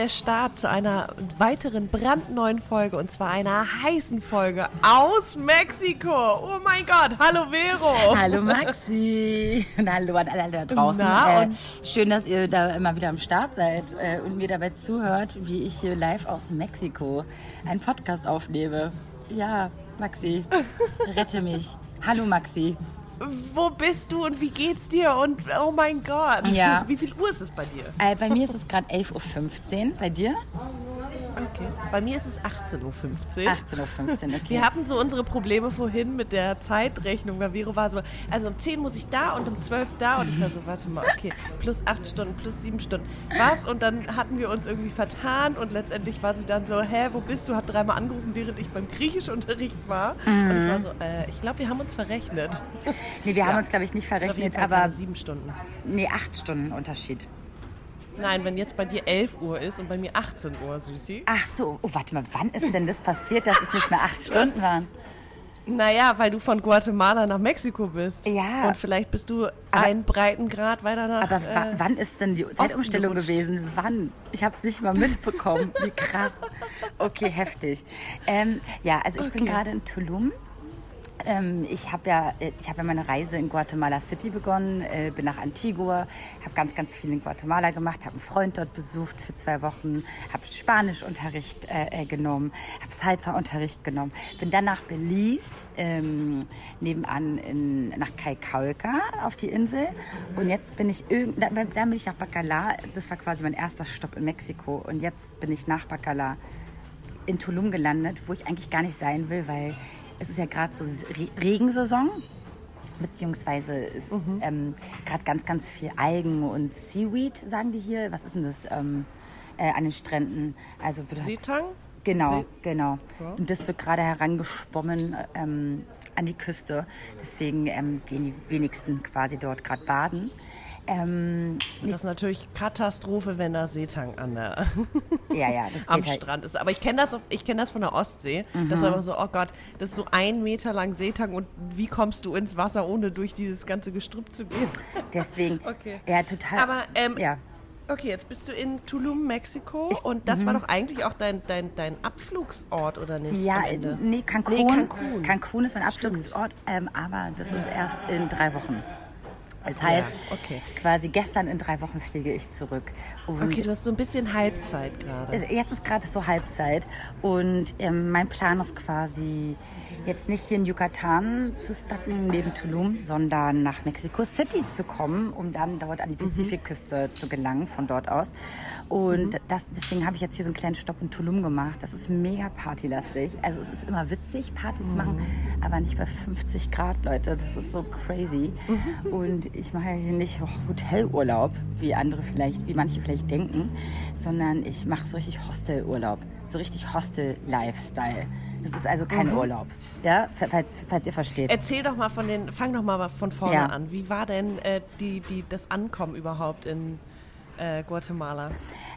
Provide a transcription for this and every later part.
Der Start zu einer weiteren brandneuen Folge und zwar einer heißen Folge aus Mexiko. Oh mein Gott. Hallo Vero. Hallo Maxi. Und hallo an alle da draußen. Na, äh, schön, dass ihr da immer wieder am Start seid äh, und mir dabei zuhört, wie ich hier live aus Mexiko einen Podcast aufnehme. Ja, Maxi, rette mich. Hallo Maxi. Wo bist du und wie geht's dir? Und oh mein Gott. Ja. Wie viel Uhr ist es bei dir? Äh, bei mir ist es gerade 11.15 Uhr. Bei dir? Okay. Bei mir ist es 18.15 Uhr. 18.15 Uhr, okay. Wir hatten so unsere Probleme vorhin mit der Zeitrechnung, weil Vero war so, also um 10 muss ich da und um 12 da und ich war so, warte mal, okay, plus 8 Stunden, plus 7 Stunden. Was? Und dann hatten wir uns irgendwie vertan und letztendlich war sie dann so, hä, wo bist du? Hat dreimal angerufen, während ich beim Griechischunterricht war. Und ich war so, äh, ich glaube, wir haben uns verrechnet. Nee, wir haben Ja. uns, glaube ich, nicht verrechnet, aber sieben Stunden. nee, acht Stunden Unterschied. Nein, wenn jetzt bei dir 11 Uhr ist und bei mir 18 Uhr, Süßi. Ach so, oh, warte mal, wann ist denn das passiert, dass es nicht mehr acht Stunden waren? Naja, weil du von Guatemala nach Mexiko bist. Ja. Und vielleicht bist du einen Breitengrad weiter nach. Aber äh, wann ist denn die Zeitumstellung gewesen? Wann? Ich habe es nicht mal mitbekommen. Wie krass. Okay, heftig. Ähm, ja, also ich bin Okay. gerade in Tulum. Ähm, ich habe ja, hab ja meine Reise in Guatemala City begonnen, äh, bin nach Antigua, habe ganz, ganz viel in Guatemala gemacht, habe einen Freund dort besucht für zwei Wochen, habe Spanischunterricht äh, äh, genommen, habe Salsa-Unterricht genommen, bin dann nach Belize, ähm, nebenan in, nach Kaikauka auf die Insel und jetzt bin ich irgend, da, dann bin ich nach Bacala, das war quasi mein erster Stopp in Mexiko und jetzt bin ich nach Bacala in Tulum gelandet, wo ich eigentlich gar nicht sein will, weil es ist ja gerade so Re Regensaison. Beziehungsweise ist ähm, gerade ganz, ganz viel Algen und Seaweed, sagen die hier. Was ist denn das ähm, äh, an den Stränden? Also wird halt- Seetang? Genau, See- genau. Ja. Und das wird gerade herangeschwommen ähm, an die Küste. Deswegen ähm, gehen die wenigsten quasi dort gerade baden. Ähm, Das ist natürlich Katastrophe, wenn da Seetang an der, ja, ja, am halt. Mhm. Strand ist. Aber ich kenne das, auf- ich kenn das von der Ostsee. Das war immer so, oh Gott, das ist so ein Meter lang Seetang und wie kommst du ins Wasser, ohne durch dieses ganze Gestrüpp zu gehen? Deswegen, Okay. ja, total. Aber, ähm, ja. Okay, jetzt bist du in Tulum, Mexiko und das Mhm. war doch eigentlich auch dein, dein, dein Abflugsort, oder nicht? Ja, nee, Cancun. Nee, Cancun. Cancun ist mein. Abflugsort, ähm, aber das ist erst in drei Wochen. Das heißt, okay. quasi gestern in drei Wochen fliege ich zurück. Und Okay, du hast so ein bisschen Halbzeit gerade. Äh, Jetzt ist gerade so Halbzeit und ähm, mein Plan ist quasi jetzt nicht hier in Yucatan zu stacken neben Tulum, sondern nach Mexico City zu kommen, um dann dort an die Pazifikküste zu gelangen von dort aus. Und das, deswegen habe ich jetzt hier so einen kleinen Stopp in Tulum gemacht. Das ist mega partylastig. Also es ist immer witzig, Party zu machen, aber nicht bei 50 Grad, Leute. Das ist so crazy. Und ich mache ja hier nicht Hotelurlaub, wie andere vielleicht, wie manche vielleicht denken, sondern ich mache so richtig Hostelurlaub. So richtig Hostel-Lifestyle. Das ist also kein Urlaub. Ja, falls, falls ihr versteht. Erzähl doch mal von den, fang doch mal von vorne Ja. an. Wie war denn äh, die, die, das Ankommen überhaupt in äh, Guatemala?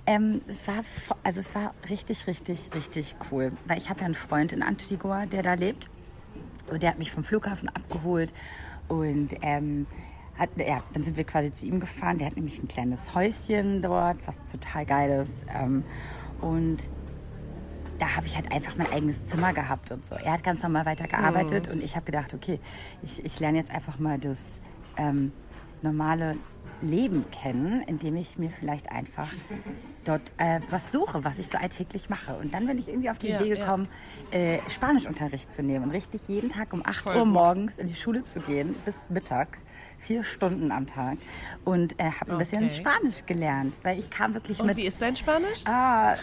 Ähm, es war, also es war richtig, richtig, richtig cool. Weil ich habe ja einen Freund in Antigua, der da lebt. Und der hat mich vom Flughafen abgeholt. Und ähm, hat, ja, dann sind wir quasi zu ihm gefahren. Der hat nämlich ein kleines Häuschen dort, was total geil ist. Ähm, und da habe ich halt einfach mein eigenes Zimmer gehabt und so. Er hat ganz normal weitergearbeitet und ich habe gedacht, okay, ich, ich lerne jetzt einfach mal das ähm, normale Leben kennen, indem ich mir vielleicht einfach dort äh, was suche, was ich so alltäglich mache. Und dann bin ich irgendwie auf die Ja, Idee ja. gekommen, äh, Spanischunterricht zu nehmen und richtig jeden Tag um 8 Voll Uhr gut. morgens in die Schule zu gehen, bis mittags, vier Stunden am Tag und äh, habe ein bisschen Okay. Spanisch gelernt, weil ich kam wirklich Und mit... wie ist dein Spanisch? Ah,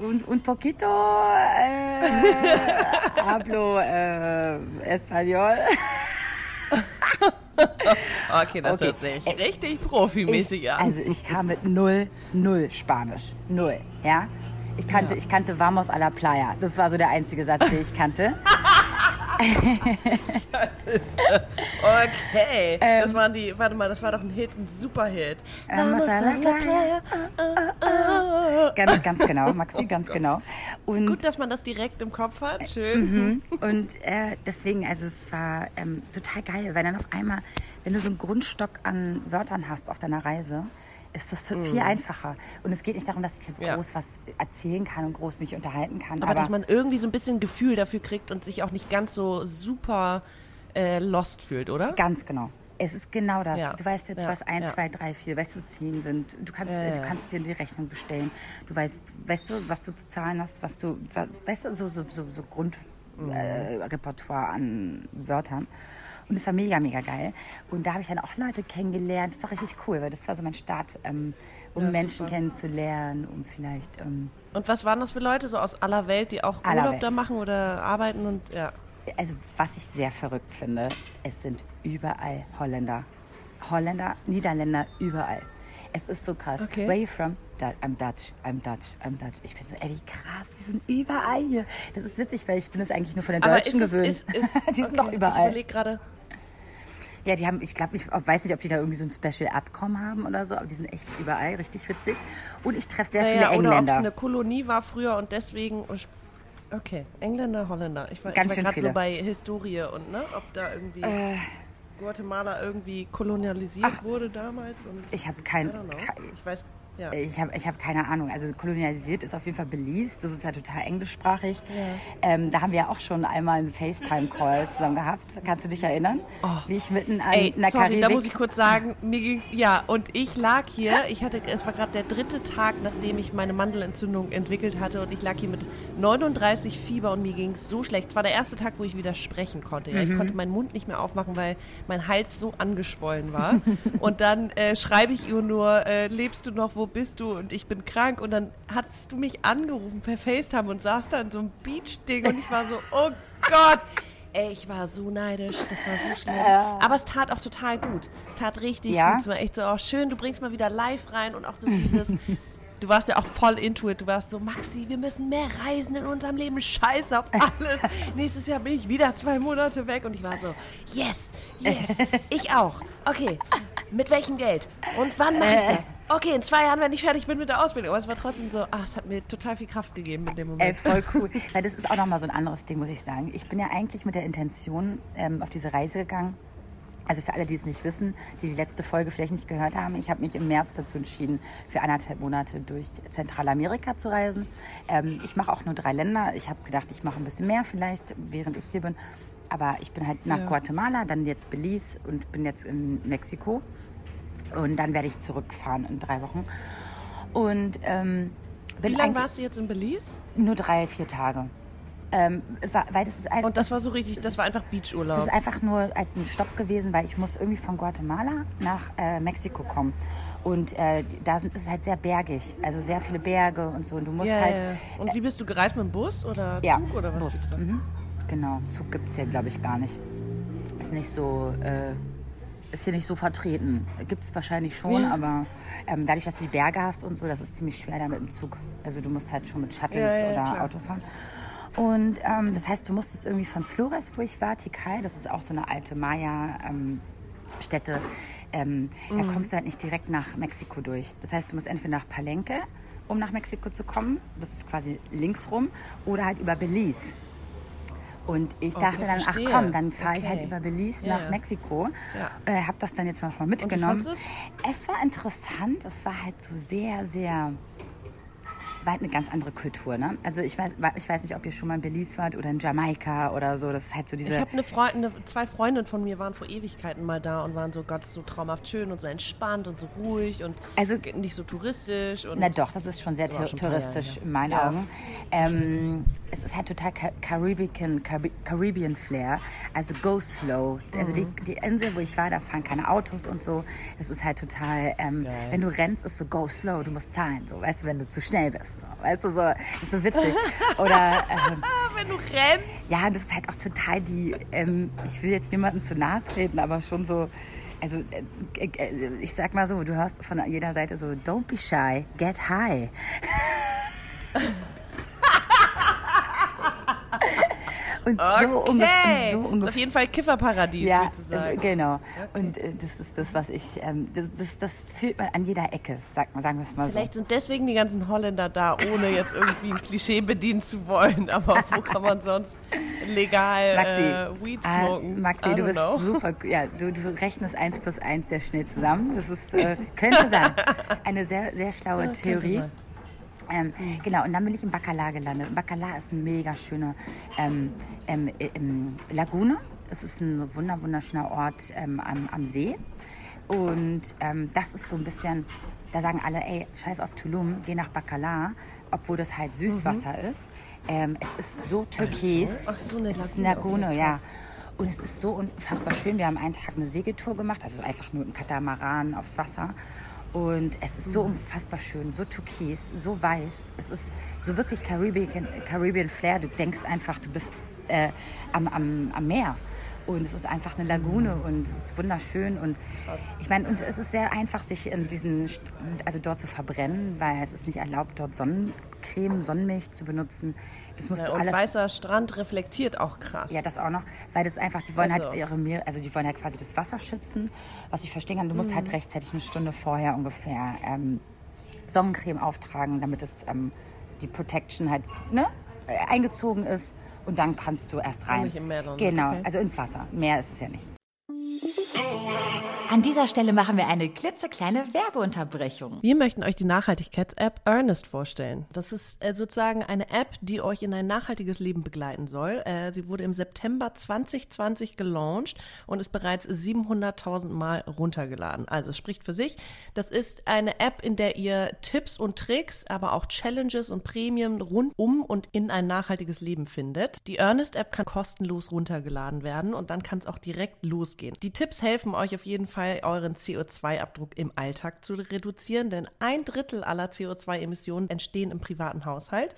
oh, un, un poquito eh, hablo eh, español. Okay, das Okay. hört sich Äh, richtig profimäßig Ich, an. also ich kam mit null, null Spanisch. Null, ja? Ich kannte, ich kannte Vamos a la Playa. Das war so der einzige Satz, den ich kannte. Okay. das waren die, warte mal, das war doch ein Hit, ein Superhit. Ähm, Masala Player. Ganz, ganz genau, Maxi, ganz genau. Und Gut, dass man das direkt im Kopf hat. Schön. Mhm. Und äh, deswegen, also es war ähm, total geil, weil dann auf einmal, wenn du so einen Grundstock an Wörtern hast auf deiner Reise, ist das viel einfacher. Und es geht nicht darum, dass ich jetzt Mhm. Ja. groß was erzählen kann und groß mich unterhalten kann. Aber, dass man irgendwie so ein bisschen Gefühl dafür kriegt und sich auch nicht ganz so super äh, lost fühlt, oder? Ganz genau. Es ist genau das. Ja. Du weißt jetzt, Ja. was 1, Ja. 2, 3, 4, weißt du, 10 sind. Du kannst, ja. du kannst dir die Rechnung bestellen. Du weißt, weißt du, was du zu zahlen hast, was du, weißt du, so, so, so, so Grundrepertoire äh, Repertoire an Wörtern. Und es war mega, mega geil. Und da habe ich dann auch Leute kennengelernt. Das war richtig cool, weil das war so mein Start, ähm, um Ja, Menschen super. kennenzulernen, um vielleicht. Ähm, Und was waren das für Leute so aus aller Welt, die auch Urlaub Welt. da machen oder arbeiten und ja. also was ich sehr verrückt finde, es sind überall Holländer. Holländer, Niederländer, überall. Es ist so krass. Okay. Where you from? I'm Dutch, I'm Dutch, I'm Dutch. Ich finde so, ey, wie krass, die sind überall hier. Das ist witzig, weil ich bin es eigentlich nur von den Aber Deutschen ist gewöhnt. Ist, ist, die sind okay, doch Ich überall. überlege gerade. Ja, die haben, ich glaube, ich weiß nicht, ob die da irgendwie so ein Special-Abkommen haben oder so, aber die sind echt überall, richtig witzig. Und ich treffe sehr Naja, viele oder ob es Engländer. eine Kolonie war früher und deswegen. Okay, Engländer, Holländer. Ich war, Ganz ich war gerade so bei Historie und ne, ob da irgendwie Äh. Guatemala irgendwie kolonialisiert wurde damals. Und Ich habe I kein, don't know. kein Ich weiß, ja. Ich habe ich hab keine Ahnung. Also kolonialisiert ist auf jeden Fall Belize. Das ist ja total englischsprachig. Ähm, da haben wir ja auch schon einmal einen FaceTime-Call zusammen gehabt. Kannst du dich erinnern? Wie ich mitten an Oh. Ey, einer sorry, Karibik... da muss ich kurz sagen, mir ging's, ja, und ich lag hier, ich hatte, es war gerade der dritte Tag, nachdem ich meine Mandelentzündung entwickelt hatte und ich lag hier mit 39 Fieber und mir ging es so schlecht. Es war der erste Tag, wo ich wieder sprechen konnte. Ja. Mhm. Ich konnte meinen Mund nicht mehr aufmachen, weil mein Hals so angeschwollen war. und dann äh, schreibe ich ihr nur, äh, lebst du noch, wo bist du? Und ich bin krank. Und dann hast du mich angerufen per FaceTime und saß da in so einem Beach-Ding und ich war so, oh Gott. Ey, ich war so neidisch, das war so schlimm. Aber es tat auch total gut. Es tat richtig Ja? gut. Es war echt so, oh, schön, du bringst mal wieder live rein und auch so dieses. Du warst ja auch voll into it. Du warst so, Maxi, wir müssen mehr reisen in unserem Leben. Scheiß auf alles. Nächstes Jahr bin ich wieder zwei Monate weg. Und ich war so, yes, yes, ich auch. Okay, mit welchem Geld? Und wann mache ich das? Okay, in zwei Jahren, wenn ich fertig bin mit der Ausbildung. Aber es war trotzdem so, ah, es hat mir total viel Kraft gegeben in dem Moment. Ey, voll cool. Weil das ist auch nochmal so ein anderes Ding, muss ich sagen. Ich bin ja eigentlich mit der Intention ähm, auf diese Reise gegangen. Also für alle, die es nicht wissen, die die letzte Folge vielleicht nicht gehört haben, ich habe mich im März dazu entschieden, für anderthalb Monate durch Zentralamerika zu reisen. Ähm, ich mache auch nur drei Länder. Ich habe gedacht, ich mache ein bisschen mehr vielleicht, während ich hier bin. Aber ich bin halt nach Guatemala, dann jetzt Belize und bin jetzt in Mexiko. Und dann werde ich zurückfahren in drei Wochen. Und ähm, bin Wie lange warst du jetzt in Belize? nur drei, vier Tage. Ähm, wa- weil das ist ein, Und das war so richtig, das ist- war einfach Beachurlaub. Das ist einfach nur ein Stopp gewesen, weil ich muss irgendwie von Guatemala nach äh, Mexiko kommen. Und äh, da sind, ist es halt sehr bergig, also sehr viele Berge und so. Und du musst ja, halt, ja, ja. Und wie bist du gereist mit dem Bus oder ja, Zug oder was? Bus. Mhm. Genau, Zug gibt es hier, glaube ich, gar nicht. Ist nicht so, äh, ist hier nicht so vertreten. Gibt es wahrscheinlich schon, aber ähm, dadurch, dass du die Berge hast und so, das ist ziemlich schwer da mit dem Zug. Also du musst halt schon mit Shuttles Ja, ja, oder klar. Auto fahren. Und ähm, das heißt, du musstest irgendwie von Flores, wo ich war, Tikal, das ist auch so eine alte Maya. Ähm, Städte, ähm, da Mhm. kommst du halt nicht direkt nach Mexiko durch. Das heißt, du musst entweder nach Palenque, um nach Mexiko zu kommen, das ist quasi linksrum, oder halt über Belize. Und ich Okay, dachte dann, verstehe. ach komm, dann fahre ich halt Okay. über Belize Ja, nach ja. Mexiko. Ja. Äh, habe das dann jetzt noch mal mitgenommen. Es war interessant, es war halt so sehr, sehr war halt eine ganz andere Kultur, ne? Also ich weiß, ich weiß nicht, ob ihr schon mal in Belize wart oder in Jamaika oder so. Das ist halt so diese. Ich habe eine Freundin, zwei Freundinnen von mir waren vor Ewigkeiten mal da und waren so, Gott, so traumhaft schön und so entspannt und so ruhig und Also- nicht so touristisch. Und Na doch, das ist schon sehr schon touristisch Jahre her. in meinen Ja. Augen. Ähm, es ist halt total Ca- Caribbean, Cari- Caribbean Flair. Also go slow. Also die, Mhm. die Insel, wo ich war, da fahren keine Autos und so. Das ist halt total, ähm, wenn du rennst, ist so go slow, du musst zahlen. So, weißt du, wenn du zu schnell bist. Weißt du, so, ist so witzig. Oder ähm, wenn du rennst. ja, das ist halt auch total die, ähm, ich will jetzt niemandem zu nahe treten, aber schon so, also äh, äh, ich sag mal so, du hörst von jeder Seite so, don't be shy, get high. Und Okay. so ungefähr. So ist auf jeden Fall Kifferparadies ja, sozusagen. äh, genau. Und äh, das ist das, was ich, ähm, das, das, das fühlt man an jeder Ecke, sagt man, sagen wir es mal so. Vielleicht sind deswegen die ganzen Holländer da, ohne jetzt irgendwie ein Klischee bedienen zu wollen. Aber wo kann man sonst legal Maxi, äh, Weed ah, smoken? Maxi, I du bist know. super, ja, du, du rechnest eins plus eins sehr schnell zusammen. Das ist, äh, könnte sein. Eine sehr, sehr schlaue könnte Theorie. sein. Ähm, Genau, und dann bin ich in Bacala gelandet. Bacala ist eine mega schöne ähm, ähm, äh, ähm, Lagune. Es ist ein wunder, wunderschöner Ort ähm, am, am See. Und ähm, das ist so ein bisschen, da sagen alle, ey, scheiß auf Tulum, geh nach Bacala, obwohl das halt Süßwasser ist. Ähm, es ist so türkis. Ach so, eine es ist eine Lagune, okay, ja. Und es ist so unfassbar schön. Wir haben einen Tag eine Segeltour gemacht, also einfach nur im Katamaran aufs Wasser. Und es ist so unfassbar schön, so türkis, so weiß. Es ist so wirklich Caribbean, Caribbean Flair. Du denkst einfach, du bist äh, am, am, am Meer. Und es ist einfach eine Lagune und es ist wunderschön. Und ich meine, und es ist sehr einfach, sich in diesen, also dort zu verbrennen, weil es ist nicht erlaubt, dort Sonnencreme, Sonnenmilch zu benutzen. Das musst Ja, du und alles. weißer Strand reflektiert auch krass. Ja, das auch noch, weil das einfach, die wollen Also. halt ihre Meere, also die wollen halt quasi das Wasser schützen. Was ich verstehen kann, du musst halt rechtzeitig eine Stunde vorher ungefähr ähm, Sonnencreme auftragen, damit es ähm, die Protection halt ne, eingezogen ist und dann kannst du erst rein. nicht im Meer dann, Genau, okay. also ins Wasser. Meer ist es ja nicht. An dieser Stelle machen wir eine klitzekleine Werbeunterbrechung. Wir möchten euch die Nachhaltigkeits-App Earnest vorstellen. Das ist äh, sozusagen eine App, die euch in ein nachhaltiges Leben begleiten soll. Äh, sie wurde im September 2020 gelauncht und ist bereits 700.000 Mal runtergeladen. Also es spricht für sich. Das ist eine App, in der ihr Tipps und Tricks, aber auch Challenges und Prämien rund um und in ein nachhaltiges Leben findet. Die Earnest-App kann kostenlos runtergeladen werden und dann kann es auch direkt losgehen. Die Tipps helfen euch auf jeden Fall, euren CO2-Abdruck im Alltag zu reduzieren, denn ein Drittel aller CO2-Emissionen entstehen im privaten Haushalt.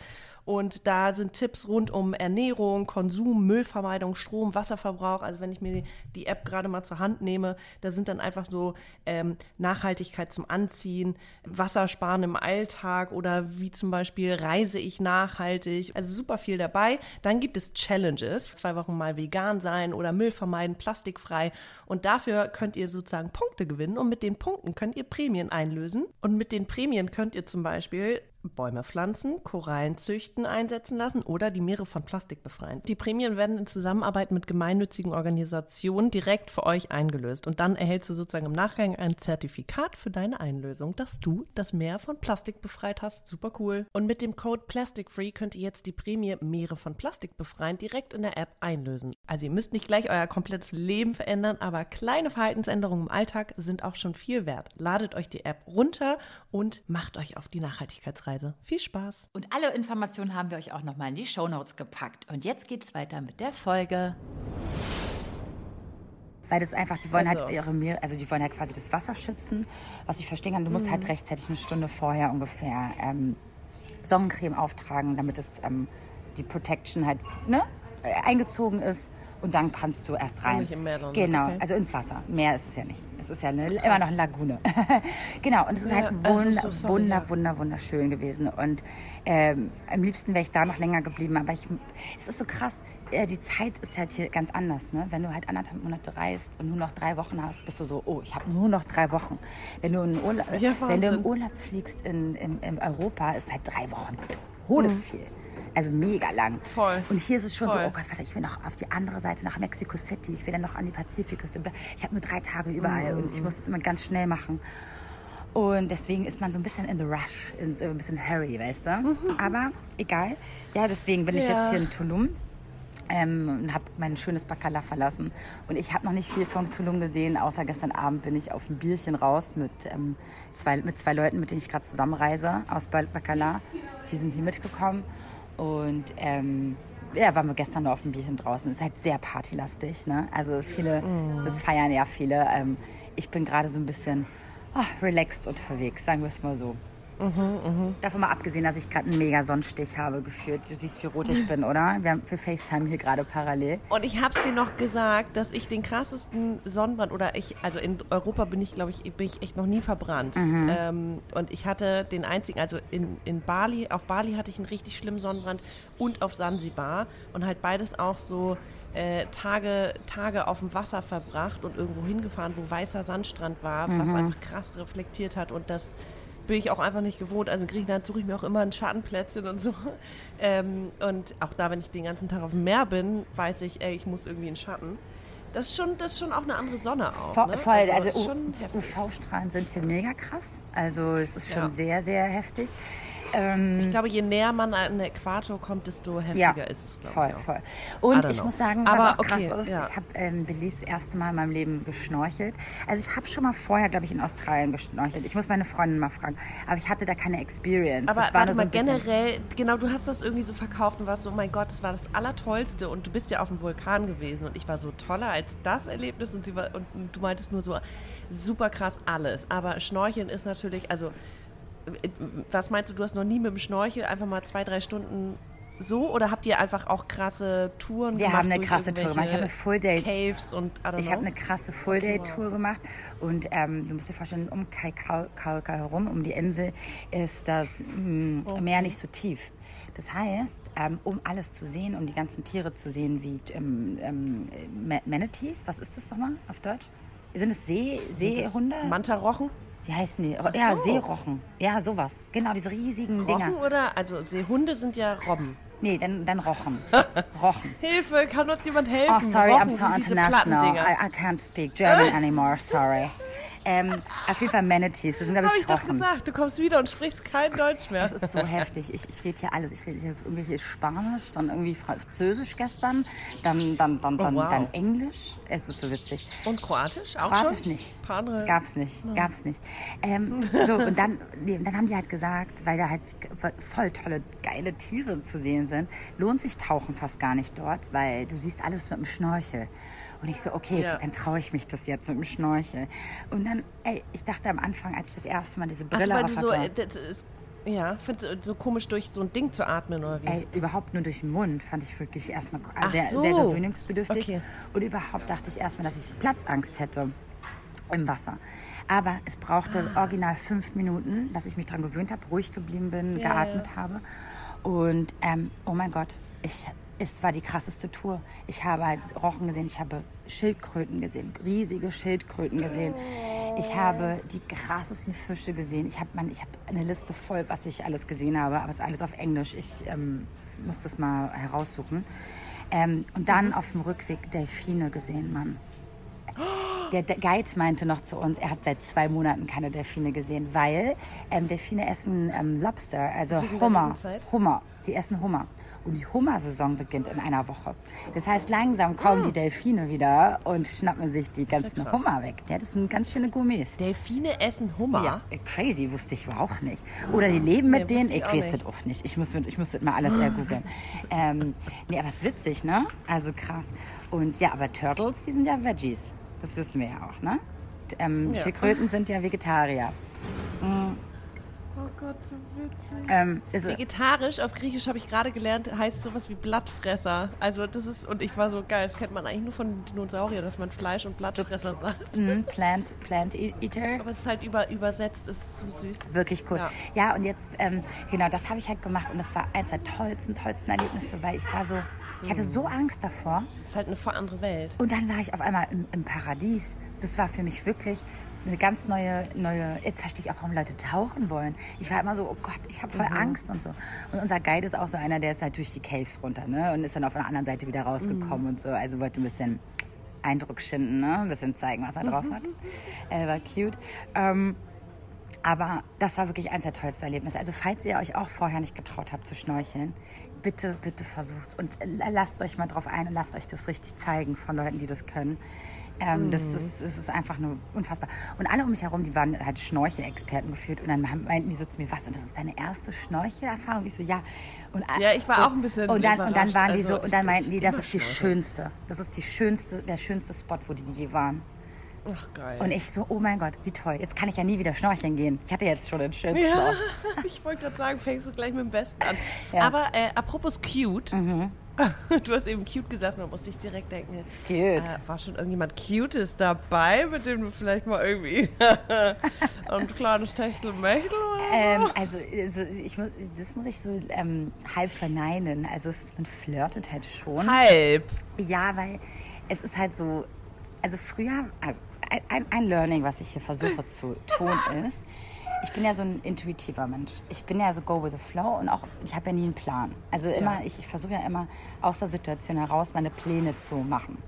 Und da sind Tipps rund um Ernährung, Konsum, Müllvermeidung, Strom, Wasserverbrauch. Also wenn ich mir die App gerade mal zur Hand nehme, da sind dann einfach so ähm, Nachhaltigkeit zum Anziehen, Wassersparen im Alltag oder wie zum Beispiel reise ich nachhaltig. Also super viel dabei. Dann gibt es Challenges, zwei Wochen mal vegan sein oder Müll vermeiden, plastikfrei. Und dafür könnt ihr sozusagen Punkte gewinnen und mit den Punkten könnt ihr Prämien einlösen. Und mit den Prämien könnt ihr zum Beispiel Bäume pflanzen, Korallen züchten, einsetzen lassen oder die Meere von Plastik befreien. Die Prämien werden in Zusammenarbeit mit gemeinnützigen Organisationen direkt für euch eingelöst und dann erhältst du sozusagen im Nachgang ein Zertifikat für deine Einlösung, dass du das Meer von Plastik befreit hast. Super cool. Und mit dem Code PlasticFree könnt ihr jetzt die Prämie Meere von Plastik befreien direkt in der App einlösen. Also ihr müsst nicht gleich euer komplettes Leben verändern, aber kleine Verhaltensänderungen im Alltag sind auch schon viel wert. Ladet euch die App runter und macht euch auf die Nachhaltigkeitsreise. Viel Spaß! Und alle Informationen haben wir euch auch nochmal in die Shownotes gepackt. Und jetzt geht's weiter mit der Folge. Weil das einfach, die wollen Also. halt ihre Meere, also die wollen halt quasi das Wasser schützen. Was ich verstehen kann, du musst halt rechtzeitig eine Stunde vorher ungefähr ähm, Sonnencreme auftragen, damit es ähm, die Protection halt ne, eingezogen ist. Und dann kannst du erst rein. Genau, okay. also ins Wasser. Meer ist es ja nicht. Es ist ja eine, immer noch eine Lagune. genau, und es ist Ja, halt also wunder, so wunder, wunder, wunderschön gewesen. Und ähm, am liebsten wäre ich da noch länger geblieben. Aber ich, es ist so krass, äh, die Zeit ist halt hier ganz anders. Ne? Wenn du halt anderthalb Monate reist und nur noch drei Wochen hast, bist du so, oh, ich habe nur noch drei Wochen. Wenn du, in Urlaub, Ja, wenn du im. Urlaub fliegst in, in, in Europa, ist halt drei Wochen Todesviel. Also mega lang. Mhm. Voll. Und hier ist es schon so, Voll. oh Gott, warte, ich will noch auf die andere Seite nach Mexico City, ich will dann noch an die Pazifikküste. Ich habe nur drei Tage überall und ich muss es immer ganz schnell machen. Und deswegen ist man so ein bisschen in the rush, in, so ein bisschen hurry, weißt du? Aber egal. Ja, deswegen bin ich Ja. jetzt hier in Tulum ähm, und habe mein schönes Bacala verlassen. Und ich habe noch nicht viel von Tulum gesehen, außer gestern Abend bin ich auf ein Bierchen raus mit, ähm, zwei, mit zwei Leuten, mit denen ich gerade zusammenreise aus Ba- Bacala. Die sind hier mitgekommen. Und ähm, ja, waren wir gestern nur auf ein Bierchen draußen. Ist halt sehr partylastig. Ne? Also viele, das feiern ja viele. Ähm, ich bin gerade so ein bisschen ah, relaxed unterwegs, sagen wir es mal so. Davon mal abgesehen, dass ich gerade einen mega Sonnenstich habe gefühlt. Du siehst, wie rot ich bin, oder? Wir haben für FaceTime hier gerade parallel. Und ich habe dir noch gesagt, dass ich den krassesten Sonnenbrand oder ich, also in Europa bin ich, glaube ich, bin ich echt noch nie verbrannt. Mhm. Ähm, und ich hatte den einzigen, also in, in Bali, auf Bali hatte ich einen richtig schlimmen Sonnenbrand und auf Sansibar und halt beides auch so äh, Tage, Tage auf dem Wasser verbracht und irgendwo hingefahren, wo weißer Sandstrand war, was Mhm. einfach krass reflektiert hat und das bin ich auch einfach nicht gewohnt. Also in Griechenland suche ich mir auch immer ein Schattenplätzchen und so. Ähm, und auch da, wenn ich den ganzen Tag auf dem Meer bin, weiß ich, ey, ich muss irgendwie in Schatten. Das ist schon, das ist schon auch eine andere Sonne auch. Ne? Voll, also, heftig. UV-Strahlen sind hier mega krass. Also es ist schon Ja. sehr, sehr heftig. Ähm, Ich glaube, je näher man an den Äquator kommt, desto ja, heftiger ist es, glaube voll, ich. Voll. I Und ich know. muss sagen, was Aber auch krass okay, ist, ja. ich habe ähm, Belize das erste Mal in meinem Leben geschnorchelt. Also ich habe schon mal vorher, glaube ich, in Australien geschnorchelt. Ich muss meine Freundin mal fragen. Aber ich hatte da keine Experience. Aber das war nur so mal, ein generell, genau, du hast das irgendwie so verkauft und warst so, oh mein Gott, das war das Allertollste und du bist ja auf dem Vulkan gewesen und ich war so toller als das Erlebnis und, sie war, und du meintest nur so, super krass alles. Aber Schnorcheln ist natürlich, also, was meinst du, du hast noch nie mit dem Schnorchel einfach mal zwei, drei Stunden so oder habt ihr einfach auch krasse Touren Wir gemacht? haben eine krasse Tour gemacht. Ich habe eine irgendwelche Full-Day- Caves und Ich habe eine krasse Full-Day-Tour gemacht und ähm, du musst dir vorstellen, um Kaikalka herum, um die Insel, ist das mh, Meer nicht so tief. Das heißt, ähm, um alles zu sehen, um die ganzen Tiere zu sehen, wie ähm, ähm, Ma- Manatees, was ist das nochmal auf Deutsch? Sind es See, Seehunde? Mantarochen? Wie heißen die? Ja, so. Seerochen. Ja, sowas. Genau, diese riesigen Dinger. Rochen oder? Also Seehunde sind ja Robben. Nee, dann, dann Rochen. Rochen. Hilfe, kann uns jemand helfen? Oh, sorry, Rochen I'm so international. I, I can't speak German anymore, sorry. Ähm, auf jeden Fall Manatees, das sind, glaube ich, ich doch Rochen. gesagt, du kommst wieder und sprichst kein Deutsch mehr. Das ist so heftig. Ich, ich rede hier alles. Ich rede hier irgendwelche Spanisch, dann irgendwie Französisch gestern, dann, dann, dann, dann, Oh, wow. dann Englisch. Es ist so witzig. Und Kroatisch auch Kroatisch schon? nicht. Paar andere- Gab's nicht. Gab's nicht. Ähm, so, und dann, nee, und dann haben die halt gesagt, weil da halt voll tolle, geile Tiere zu sehen sind, lohnt sich Tauchen fast gar nicht dort, weil du siehst alles mit dem Schnorchel. Und ich so, okay, Ja. dann traue ich mich das jetzt mit dem Schnorchel. Und dann, ey, ich dachte am Anfang, als ich das erste Mal diese Ach so, Brille weil auf du so, äh, ja, so komisch durch so ein Ding zu atmen oder wie? Ey, überhaupt nur durch den Mund fand ich wirklich erstmal sehr, so. sehr gewöhnungsbedürftig. Okay. Und überhaupt dachte ich erstmal, dass ich Platzangst hätte im Wasser. Aber es brauchte Ah. original fünf Minuten, dass ich mich daran gewöhnt habe, ruhig geblieben bin, Ja, geatmet habe. Und ähm, oh mein Gott, ich, es war die krasseste Tour. Ich habe halt Rochen gesehen, ich habe Schildkröten gesehen, riesige Schildkröten gesehen. Ich habe die krassesten Fische gesehen. Ich habe ich hab eine Liste voll, was ich alles gesehen habe, aber es ist alles auf Englisch. Ich ähm, muss das mal heraussuchen. Ähm, und dann auf dem Rückweg Delfine gesehen, Mann. Der, der Guide meinte noch zu uns, er hat seit zwei Monaten keine Delfine gesehen, weil ähm, Delfine essen ähm, Lobster, also Hummer. Hummer. Die essen Hummer. Und die Hummersaison beginnt in einer Woche. Das heißt, langsam kommen die Delfine wieder und schnappen sich die ganzen krass. Hummer weg. Ja, das sind ganz schöne Gourmets. Delfine essen Hummer? Ja, crazy, wusste ich aber auch nicht. Oder die leben mit Nee, denen, ich ich weiß nicht. das auch nicht. Ich muss, mit, ich muss das mal alles eher googeln. ähm, nee, aber es ist witzig, ne? Also krass. Und ja, aber Turtles, die sind ja Veggies. Das wissen wir ja auch, ne? Ähm, Ja. Schildkröten sind ja Vegetarier. Oh Gott, so witzig. Ähm, ist, Vegetarisch auf Griechisch habe ich gerade gelernt, heißt sowas wie Blattfresser. Also das ist, und ich war so geil, das kennt man eigentlich nur von Dinosauriern, dass man Fleisch und Blattfresser sagt. mm, Plant, Plant Eater. Aber es ist halt über, übersetzt, ist so süß. Wirklich cool. Ja. Ja, und jetzt, ähm, genau, das habe ich halt gemacht und das war eins der tollsten, tollsten Erlebnisse, weil ich war so, ich hatte so Angst davor. Das ist halt eine voll andere Welt. Und dann war ich auf einmal im, im Paradies. Das war für mich wirklich eine ganz neue, neue, jetzt verstehe ich auch, warum Leute tauchen wollen. Ich war immer so, oh Gott, ich habe voll Angst und so. Und unser Guide ist auch so einer, der ist halt durch die Caves runter, ne? Und ist dann auf der anderen Seite wieder rausgekommen und so. Also wollte ein bisschen Eindruck schinden, ne? Ein bisschen zeigen, was er drauf hat. Er war cute. Ähm, aber das war wirklich eins der tollsten Erlebnisse. Also falls ihr euch auch vorher nicht getraut habt zu schnorcheln, bitte, bitte versucht und lasst euch mal drauf ein und lasst euch das richtig zeigen von Leuten, die das können. Ähm, das, ist, das ist einfach nur unfassbar. Und alle um mich herum, die waren halt Schnorchelexperten geführt und dann meinten die so zu mir, was, und das ist deine erste Schnorchelerfahrung? Ich so, ja. Und, Ja, ich war und, auch ein bisschen und dann, und dann waren die Also, so, und ich dann meinten die, das ist die schönste, das ist die schönste, der schönste Spot, wo die je waren. Ach, geil. Und ich so, oh mein Gott, wie toll. Jetzt kann ich ja nie wieder schnorcheln gehen. Ich hatte jetzt schon den schönsten ja, ich wollte gerade sagen, fängst du gleich mit dem Besten an. Ja. Aber äh, apropos cute, du hast eben cute gesagt, da musste ich direkt denken, jetzt, Cute. äh, war schon irgendjemand Cutes dabei, mit dem du vielleicht mal irgendwie ein kleines Techtelmechtel oder so? Ähm, also, also ich muss, das muss ich so ähm, halb verneinen. Also es, man flirtet halt schon. Halb. Ja, weil es ist halt so, also früher, also ein, ein Learning, was ich hier versuche zu tun, ist, ich bin ja so ein intuitiver Mensch. Ich bin ja so go with the flow und auch, ich habe ja nie einen Plan. Also immer, ich, ich versuche ja immer aus der Situation heraus meine Pläne zu machen.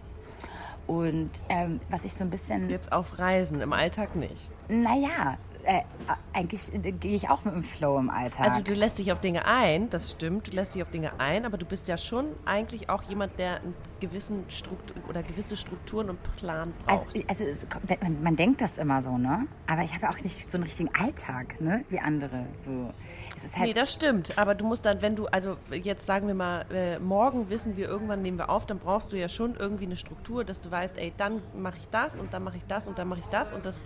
Und ähm, was ich so ein bisschen, Jetzt auf Reisen, im Alltag nicht. naja, äh, eigentlich äh, gehe ich auch mit dem Flow im Alltag. Also du lässt dich auf Dinge ein, das stimmt, du lässt dich auf Dinge ein, aber du bist ja schon eigentlich auch jemand, der einen gewissen Struktur oder gewisse Strukturen und Plan Also, braucht. also es, kommt- man, man denkt das immer so, ne? Aber ich habe ja auch nicht so einen richtigen Alltag, ne? Wie andere. So, es halt, Nee, das stimmt. Aber du musst dann, wenn du, also jetzt sagen wir mal, äh, morgen wissen wir, irgendwann nehmen wir auf, dann brauchst du ja schon irgendwie eine Struktur, dass du weißt, ey, dann mache ich das und dann mache ich das und dann mache ich das und das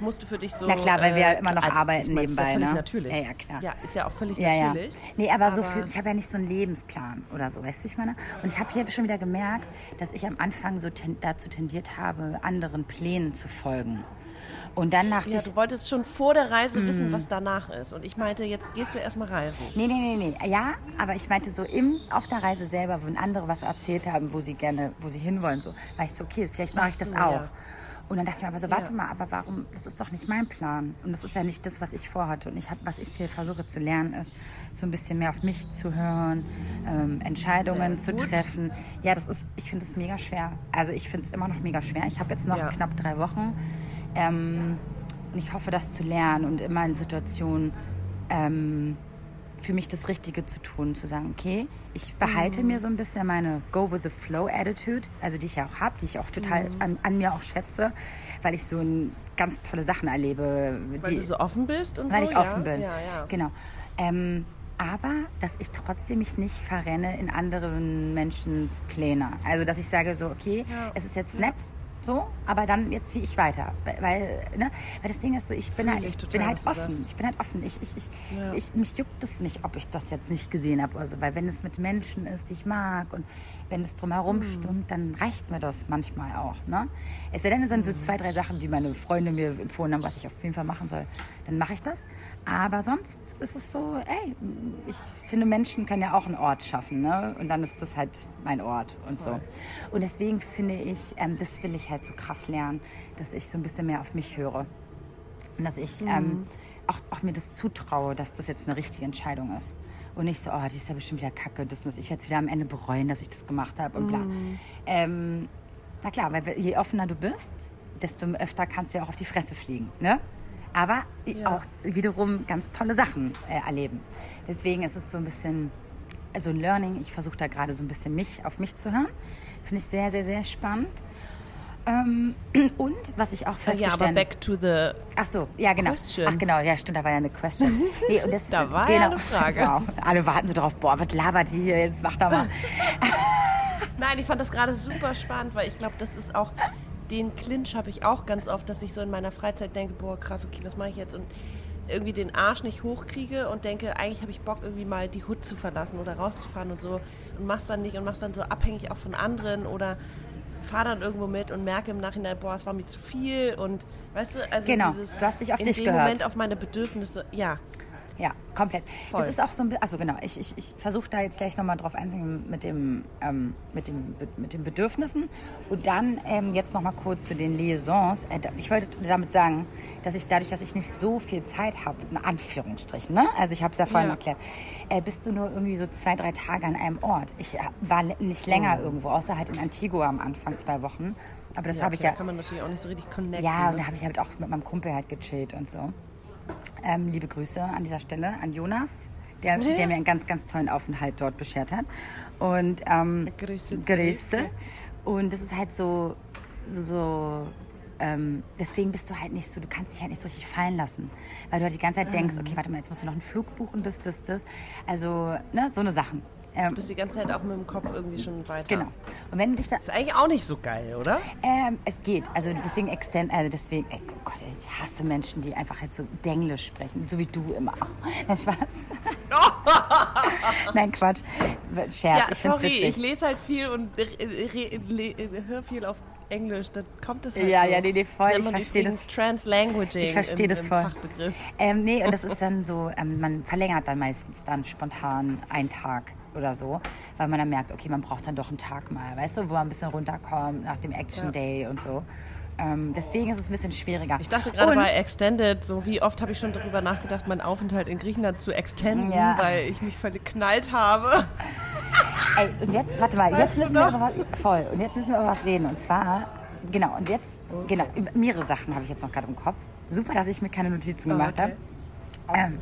musst du für dich so. Na klar, weil wir ja immer noch also, arbeiten ich mein, ist nebenbei, ja völlig ne? natürlich. Ja, ja, klar. Ja, ist ja auch völlig ja, ja. natürlich. Nee, aber, so Aber- für, ich habe ja nicht so einen Lebensplan oder so, weißt du, wie ich meine? Und ich habe hier schon wieder gemerkt, dass ich am Anfang so ten, dazu tendiert habe, anderen Plänen zu folgen. Und dann dachte Ja, ich, du wolltest schon vor der Reise Mhm. wissen, was danach ist. Und ich meinte, jetzt gehst du erstmal reisen. Nee, nee, nee, nee. Ja, aber ich meinte so im, auf der Reise selber, wenn andere was erzählt haben, wo sie gerne, wo sie hinwollen, so, war ich so, okay, vielleicht mache ich das so, auch. ja. Und dann dachte ich mir aber so, warte Ja. mal, aber warum, das ist doch nicht mein Plan. Und das ist ja nicht das, was ich vorhatte. Und ich hab, was ich hier versuche zu lernen, ist, so ein bisschen mehr auf mich zu hören, ähm, Entscheidungen zu treffen. Ja, das ist, ich finde es mega schwer. Also ich finde es immer noch mega schwer. Ich habe jetzt noch Ja. knapp drei Wochen. Ähm, und ich hoffe, das zu lernen und immer in Situationen, ähm, für mich das Richtige zu tun, zu sagen, okay, ich behalte Mhm. mir so ein bisschen meine Go with the Flow Attitude, also die ich ja auch habe, die ich auch total Mhm. an, an mir auch schätze, weil ich so ein, ganz tolle Sachen erlebe. Weil die, du so offen bist und weil so. ich offen ja? bin. Ja, ja. Genau. Ähm, aber dass ich trotzdem mich nicht verrenne in anderen Menschens Pläne. Also dass ich sage so, okay, Ja. es ist jetzt nett, so, aber dann jetzt ziehe ich weiter, weil, ne, weil das Ding ist so, ich bin halt, ich ich total, bin halt offen, ich bin halt offen, ich, ich, ich, Ja. ich mich juckt es nicht, ob ich das jetzt nicht gesehen habe, also, weil wenn es mit Menschen ist, die ich mag und wenn es drumherum Mhm. stimmt, dann reicht mir das manchmal auch, ne? Es sei denn, es sind so zwei, drei Sachen, die meine Freunde mir empfohlen haben, was ich auf jeden Fall machen soll, dann mache ich das. Aber sonst ist es so, ey, ich finde, Menschen können ja auch einen Ort schaffen, ne? Und dann ist das halt mein Ort und so. Und deswegen finde ich, ähm, das will ich halt so krass lernen, dass ich so ein bisschen mehr auf mich höre. Und dass ich ähm, auch, auch mir das zutraue, dass das jetzt eine richtige Entscheidung ist. Und nicht so, oh, die ist ja bestimmt wieder kacke, das und das. Ich werde es wieder am Ende bereuen, dass ich das gemacht habe und bla. Ähm, na klar, weil je offener du bist, desto öfter kannst du ja auch auf die Fresse fliegen. Ne? Aber Ja. auch wiederum ganz tolle Sachen äh, erleben. Deswegen ist es so ein bisschen, also ein Learning. Ich versuche da gerade so ein bisschen mich auf mich zu hören. Finde ich sehr, sehr, sehr spannend. Ähm, und was ich auch Ja, aber festgestellt back to the. Ach so, ja genau. Question. Ach genau, ja stimmt, da war ja eine Question. Nee, und das, Da war ja genau. eine Frage. Wow. Alle warten so drauf, boah, was labert die hier jetzt, mach doch mal. Nein, ich fand das gerade super spannend, weil ich glaube, das ist auch. Den Clinch habe ich auch ganz oft, dass ich so in meiner Freizeit denke, boah, krass, okay, was mache ich jetzt? Und irgendwie den Arsch nicht hochkriege und denke, eigentlich habe ich Bock, irgendwie mal die Hut zu verlassen oder rauszufahren und so. Und mach's dann nicht und mach's dann so abhängig auch von anderen oder fahr dann irgendwo mit und merke im Nachhinein, boah, es war mir zu viel und weißt du, also Genau, dieses, du hast dich auf in dich dem gehört. Moment auf meine Bedürfnisse, ja, Ja, komplett. Voll. Das ist auch so ein bisschen, also genau, ich, ich, ich versuche da jetzt gleich nochmal drauf einzugehen mit, dem, ähm, mit, dem, mit den Bedürfnissen. Und dann ähm, jetzt nochmal kurz zu den Liaisons. Äh, ich wollte damit sagen, dass ich dadurch, dass ich nicht so viel Zeit habe, in Anführungsstrichen, ne? also ich habe es ja vorhin Ja. erklärt, äh, bist du nur irgendwie so zwei, drei Tage an einem Ort. Ich äh, war nicht länger irgendwo, außer halt in Antigua am Anfang, zwei Wochen. Aber das ja, habe ich ja da kann man natürlich auch nicht so richtig connecten. ja, und ne? da habe ich halt auch mit meinem Kumpel halt gechillt und so. Ähm, liebe Grüße an dieser Stelle an Jonas, der, der mir einen ganz, ganz tollen Aufenthalt dort beschert hat. Und ähm, Grüße. Grüße. Und das ist halt so, so, so ähm, deswegen bist du halt nicht so, du kannst dich halt nicht so richtig fallen lassen. Weil du halt die ganze Zeit denkst, okay, warte mal, jetzt musst du noch einen Flug buchen, das, das, das. Also, ne, so eine Sachen. Ähm, Du bist die ganze Zeit auch mit dem Kopf irgendwie schon weiter. genau. Und wenn du dich da Ist eigentlich auch nicht so geil, oder? Ähm, es geht. Also deswegen extend, also deswegen, ey, oh Gott, ey, ich hasse Menschen, die einfach halt so Denglisch sprechen, so wie du immer. Nein, Spaß. Nein, Quatsch. Scherz, Ja, ich sorry, ich witzig. lese halt viel und höre viel auf Englisch. Da kommt das halt Ja, so. ja, nee, nee, voll, ich nennt man versteh übrigens das. Translanguaging Ich verstehe das voll. Fachbegriff. Ähm, nee, und das ist dann so, ähm, man verlängert dann meistens dann spontan einen Tag oder so, weil man dann merkt, okay, man braucht dann doch einen Tag mal, weißt du, wo man ein bisschen runterkommt nach dem Action Day und so. Ähm, deswegen ist es ein bisschen schwieriger. Ich dachte gerade bei Extended, so wie oft habe ich schon darüber nachgedacht, meinen Aufenthalt in Griechenland zu extenden, Ja. weil ich mich verknallt habe. Ey, und jetzt, warte mal, Weißt jetzt müssen wir über was, voll, und jetzt müssen wir über was reden. Und zwar, genau, und jetzt, genau, mehrere Sachen habe ich jetzt noch gerade im Kopf. Super, dass ich mir keine Notizen gemacht okay. habe. Ähm,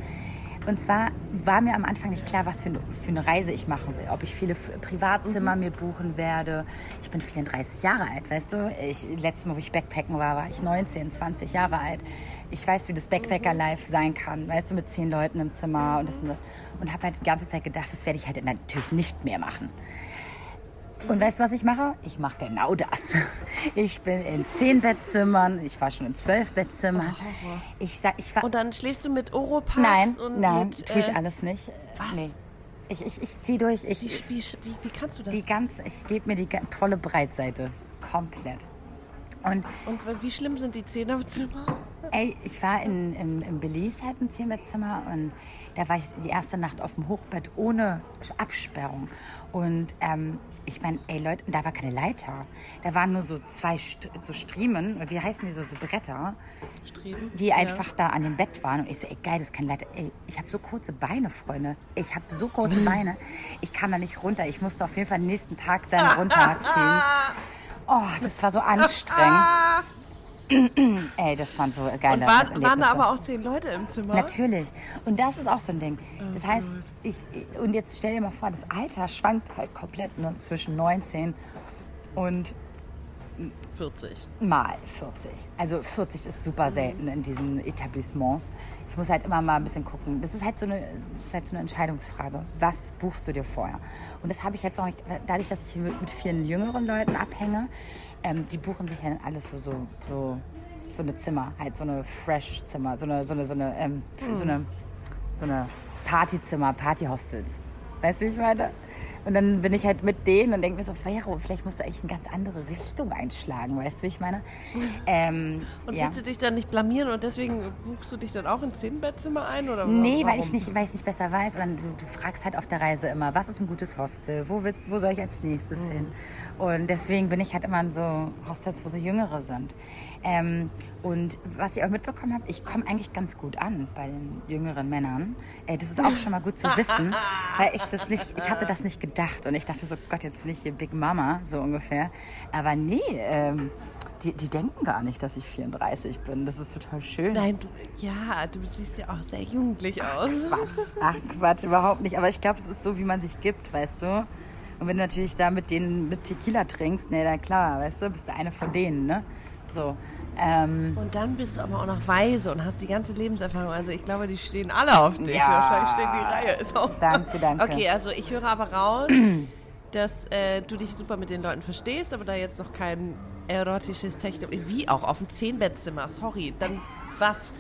und zwar war mir am Anfang nicht klar, was für eine, für eine Reise ich machen will. Ob ich viele Privatzimmer mir buchen werde. Ich bin 34 Jahre alt, weißt du? Ich, letztes Mal, wo ich Backpacken war, war ich 19, 20 Jahre alt. Ich weiß, wie das Backpacker-Life sein kann, weißt du, mit zehn Leuten im Zimmer und das und das. Und habe halt die ganze Zeit gedacht, das werde ich halt natürlich nicht mehr machen. Und weißt du, was ich mache? Ich mache genau das. Ich bin in zehn Bettzimmern, ich war schon in zwölf Bettzimmern. Ich sag, ich war Und dann schläfst du mit Oropax Nein, und nein, mit, tue ich äh, alles nicht. was? Nee. Ich, ich, ich ziehe durch. Wie, Ich, wie, wie, wie kannst du das? die ganz, ich gebe mir die volle Breitseite. Komplett. Und und wie schlimm sind die Zehnerzimmer? ey, ich war in, im, im Belize halt im Zehnerbettzimmer und da war ich die erste Nacht auf dem Hochbett ohne Absperrung. Und ähm, ich meine, ey Leute, da war keine Leiter. Da waren nur so zwei St so Striemen, wie heißen die so, so Bretter. Streben? die einfach da an dem Bett waren. Und ich so, ey, geil, das kann leider. Ey, ich habe so kurze Beine, Freunde. Ich habe so kurze Beine. Ich kam da nicht runter. Ich musste auf jeden Fall den nächsten Tag dann runterziehen. Oh, das war so anstrengend. ey, das waren so geile Und waren, waren da aber auch zehn Leute im Zimmer? Natürlich. Und das ist auch so ein Ding. Oh Das heißt, ich, und jetzt stell dir mal vor, das Alter schwankt halt komplett ne, zwischen 19 und 40. mal 40. Also 40 ist super selten in diesen Etablissements. Ich muss halt immer mal ein bisschen gucken. Das ist halt so eine, das ist halt so eine Entscheidungsfrage. Was buchst du dir vorher? Und das habe ich jetzt auch nicht, dadurch, dass ich hier mit, mit vielen jüngeren Leuten abhänge, ähm, die buchen sich ja dann alles so, so, so, so eine Zimmer, halt so eine Fresh-Zimmer, so eine, so eine, so eine, ähm, so eine, so eine Partyzimmer, Partyhostels. Weißt du, wie ich meine? Und dann bin ich halt mit denen und denke mir so, Vero, vielleicht musst du eigentlich eine ganz andere Richtung einschlagen, weißt du, wie ich meine? Ähm, Und ja. willst du dich dann nicht blamieren und deswegen buchst du dich dann auch in zehn Bettzimmer ein? Oder Nee, warum? weil ich nicht, weil ich nicht besser weiß. Und dann, du, du fragst halt auf der Reise immer, was ist ein gutes Hostel? Wo, willst, wo soll ich als nächstes Mhm. hin? Und deswegen bin ich halt immer in so Hostels, wo so Jüngere sind. Ähm, und was ich auch mitbekommen habe, ich komme eigentlich ganz gut an bei den jüngeren Männern. Äh, das ist auch schon mal gut zu wissen, weil ich das nicht, ich hatte das nicht gedacht. Und ich dachte so, Gott, jetzt bin ich hier Big Mama, so ungefähr. Aber nee, ähm, die, die denken gar nicht, dass ich 34 bin. Das ist total schön. Nein, du, ja, du siehst ja auch sehr jugendlich aus. Quatsch. Ach Quatsch, überhaupt nicht. Aber ich glaube, es ist so, wie man sich gibt, weißt du. Und wenn du natürlich da mit denen mit Tequila trinkst, ne, dann klar, weißt du, bist du eine von denen, ne? So. Ähm, Und dann bist du aber auch noch weise und hast die ganze Lebenserfahrung. Also ich glaube, die stehen alle auf dich. Ja. Wahrscheinlich stehen die Reihe. Ist auch Danke, danke. Okay, also ich höre aber raus, dass äh, du dich super mit den Leuten verstehst, aber da jetzt noch kein erotisches Technik, wie auch auf dem Zehnbettzimmer, sorry. Dann was?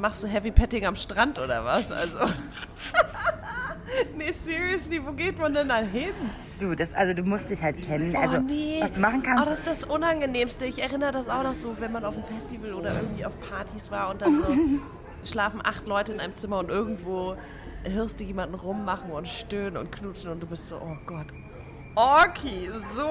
Machst du Heavy Petting am Strand oder was? Also. nee, seriously, wo geht man denn da hin? Du, das, also du musst dich halt kennen. Also, oh, nee. was du machen Oh, kannst. das ist das Unangenehmste. Ich erinnere das auch noch so, wenn man auf einem Festival oder irgendwie auf Partys war und dann so schlafen acht Leute in einem Zimmer und irgendwo hörst du jemanden rummachen und stöhnen und knutschen und du bist so, oh Gott. Orki, so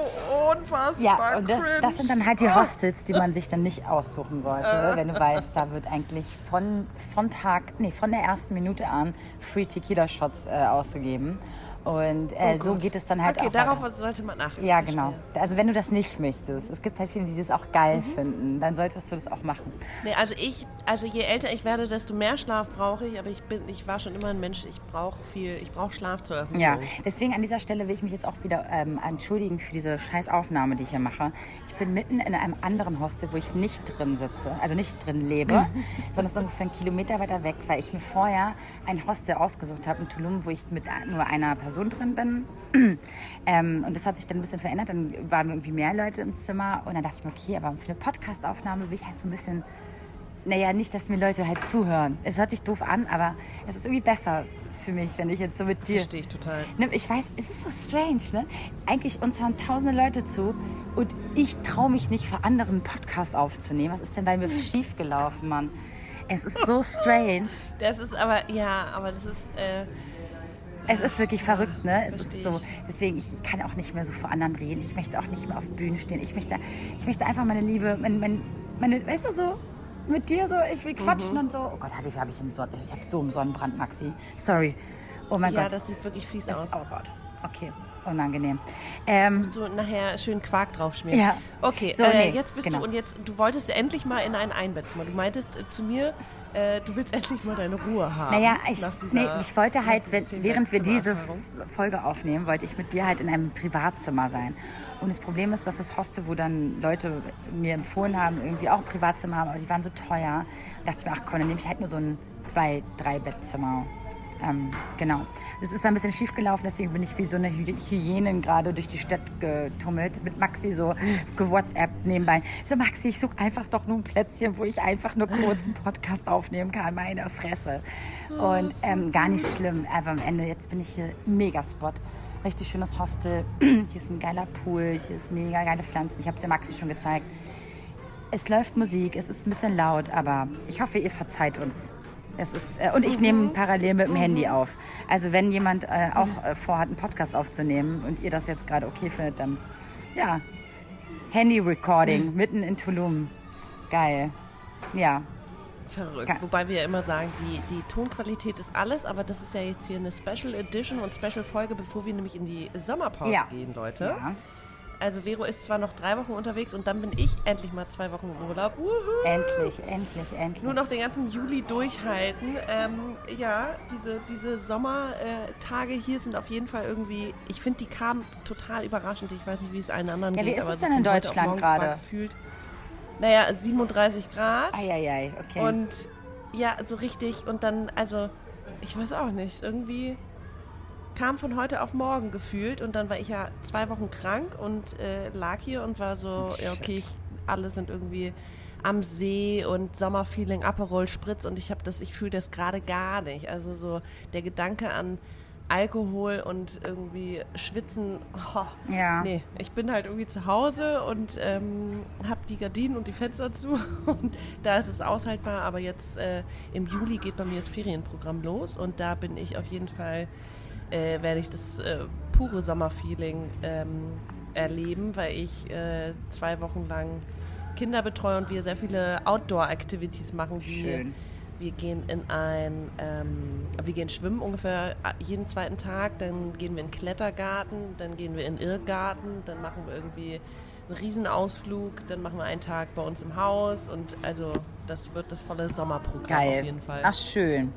unfassbar ja, und das, das sind dann halt die Oh. Hostels, die man sich dann nicht aussuchen sollte, wenn du weißt, da wird eigentlich von, von Tag, nee, von der ersten Minute an Free Tequila Shots äh, ausgegeben. Und äh, Oh so geht es dann halt okay, auch. darauf weiter. sollte man achten. Ja, genau. Also wenn du das nicht möchtest, es gibt halt viele, die das auch geil Mhm. finden, dann solltest du das auch machen. Nee, also ich, also je älter ich werde, desto mehr Schlaf brauche ich, aber ich bin, ich war schon immer ein Mensch, ich brauche viel, ich brauche Schlaf zur Erholung. Ja, deswegen an dieser Stelle will ich mich jetzt auch wieder ähm, entschuldigen für diese scheiß Aufnahme, die ich hier mache. Ich bin mitten in einem anderen Hostel, wo ich nicht drin sitze, also nicht drin lebe, sondern es ist ungefähr einen Kilometer weiter weg, weil ich mir vorher ein Hostel ausgesucht habe in Tulum, wo ich mit nur einer Person drin bin. ähm, und das hat sich dann ein bisschen verändert. Dann waren irgendwie mehr Leute im Zimmer und dann dachte ich mir, okay, aber für eine Podcast-Aufnahme will ich halt so ein bisschen naja, nicht, dass mir Leute halt zuhören. Es hört sich doof an, aber es ist irgendwie besser für mich, wenn ich jetzt so mit dir. Verstehe ich total. Ne, Ich weiß, es ist so strange, ne? Eigentlich uns hören tausende Leute zu und ich traue mich nicht, für andere einen Podcast aufzunehmen. Was ist denn bei mir schiefgelaufen, Mann? Es ist so strange. Das ist aber, ja, aber das ist, äh, Es ist wirklich verrückt, ne? Es verstehe ist so. Deswegen, ich, ich kann auch nicht mehr so vor anderen reden. Ich möchte auch nicht mehr auf Bühnen stehen. Ich möchte, ich möchte einfach meine Liebe, mein, mein, meine, weißt du so, mit dir so, ich will quatschen Mhm. und so. Oh Gott, hatte ich, habe ich einen Son ich habe so einen Sonnenbrand, Maxi. Sorry. Oh mein ja, Gott. das sieht wirklich fies Das- aus. oh Gott. Okay, unangenehm. Ähm, So nachher schön Quark draufschmieren. Ja. Okay, So, äh, nee, jetzt bist genau. du und jetzt, du wolltest endlich mal in ein Einbettzimmer. Du meintest äh, zu mir, äh, du willst endlich mal deine Ruhe haben. Naja, ich, nee, ich wollte halt, während wir diese Folge aufnehmen, wollte ich mit dir halt in einem Privatzimmer sein. Und das Problem ist, dass das Hostel, wo dann Leute mir empfohlen haben, irgendwie auch ein Privatzimmer haben, aber die waren so teuer. Da dachte ich mir, ach komm, dann nehme ich halt nur so ein zwei-, drei Bettzimmer. Ähm, genau. Es ist ein bisschen schief gelaufen, deswegen bin ich wie so eine Hy Hyänin gerade durch die Stadt getummelt, mit Maxi so gewhatsappt nebenbei. So, Maxi, ich suche einfach doch nur ein Plätzchen, wo ich einfach nur kurz einen Podcast aufnehmen kann, meine Fresse. Und ähm, gar nicht schlimm, einfach am Ende, jetzt bin ich hier, Megaspot. Richtig schönes Hostel, hier ist ein geiler Pool, hier ist mega geile Pflanzen. Ich habe es der Maxi schon gezeigt. Es läuft Musik, es ist ein bisschen laut, aber ich hoffe, ihr verzeiht uns. Es ist, äh, und ich nehme parallel mit dem Handy auf. Also wenn jemand äh, auch äh, vorhat, einen Podcast aufzunehmen und ihr das jetzt gerade okay findet, dann ja, Handy-Recording mitten in Tulum. Geil. Ja, Verrückt. Ge- Wobei wir ja immer sagen, die, die Tonqualität ist alles, aber das ist ja jetzt hier eine Special Edition und Special Folge, bevor wir nämlich in die Sommerpause Ja. gehen, Leute. ja. Also Vero ist zwar noch drei Wochen unterwegs und dann bin ich endlich mal zwei Wochen im Urlaub. Wuhu. Endlich, endlich, endlich. Nur noch den ganzen Juli durchhalten. Ähm, ja, diese, diese Sommertage hier sind auf jeden Fall irgendwie, ich finde, die kamen total überraschend. Ich weiß nicht, wie es allen anderen Ja, wie geht. ist aber es so denn in Deutschland gerade? Gefühlt, naja, 37 Grad. Eieiei, okay. Und ja, so richtig. Und dann, also, ich weiß auch nicht, irgendwie kam von heute auf morgen gefühlt. Und dann war ich ja zwei Wochen krank und äh, lag hier und war so, ja, okay, ich, alle sind irgendwie am See und Sommerfeeling, Aperol Spritz und ich habe das, ich fühle das gerade gar nicht. Also so der Gedanke an Alkohol und irgendwie Schwitzen, oh, Ja. nee, ich bin halt irgendwie zu Hause und ähm, habe die Gardinen und die Fenster zu und da ist es aushaltbar, aber jetzt äh, im Juli geht bei mir das Ferienprogramm los und da bin ich auf jeden Fall, äh, werde ich das äh, pure Sommerfeeling ähm, erleben, weil ich äh, zwei Wochen lang Kinder betreue und wir sehr viele Outdoor-Activities machen, Schön. wir gehen in ein, ähm, wir gehen schwimmen ungefähr jeden zweiten Tag, dann gehen wir in den Klettergarten, dann gehen wir in den Irrgarten, dann machen wir irgendwie einen Riesenausflug, dann machen wir einen Tag bei uns im Haus und also das wird das volle Sommerprogramm Geil. auf jeden Fall. Ach, schön.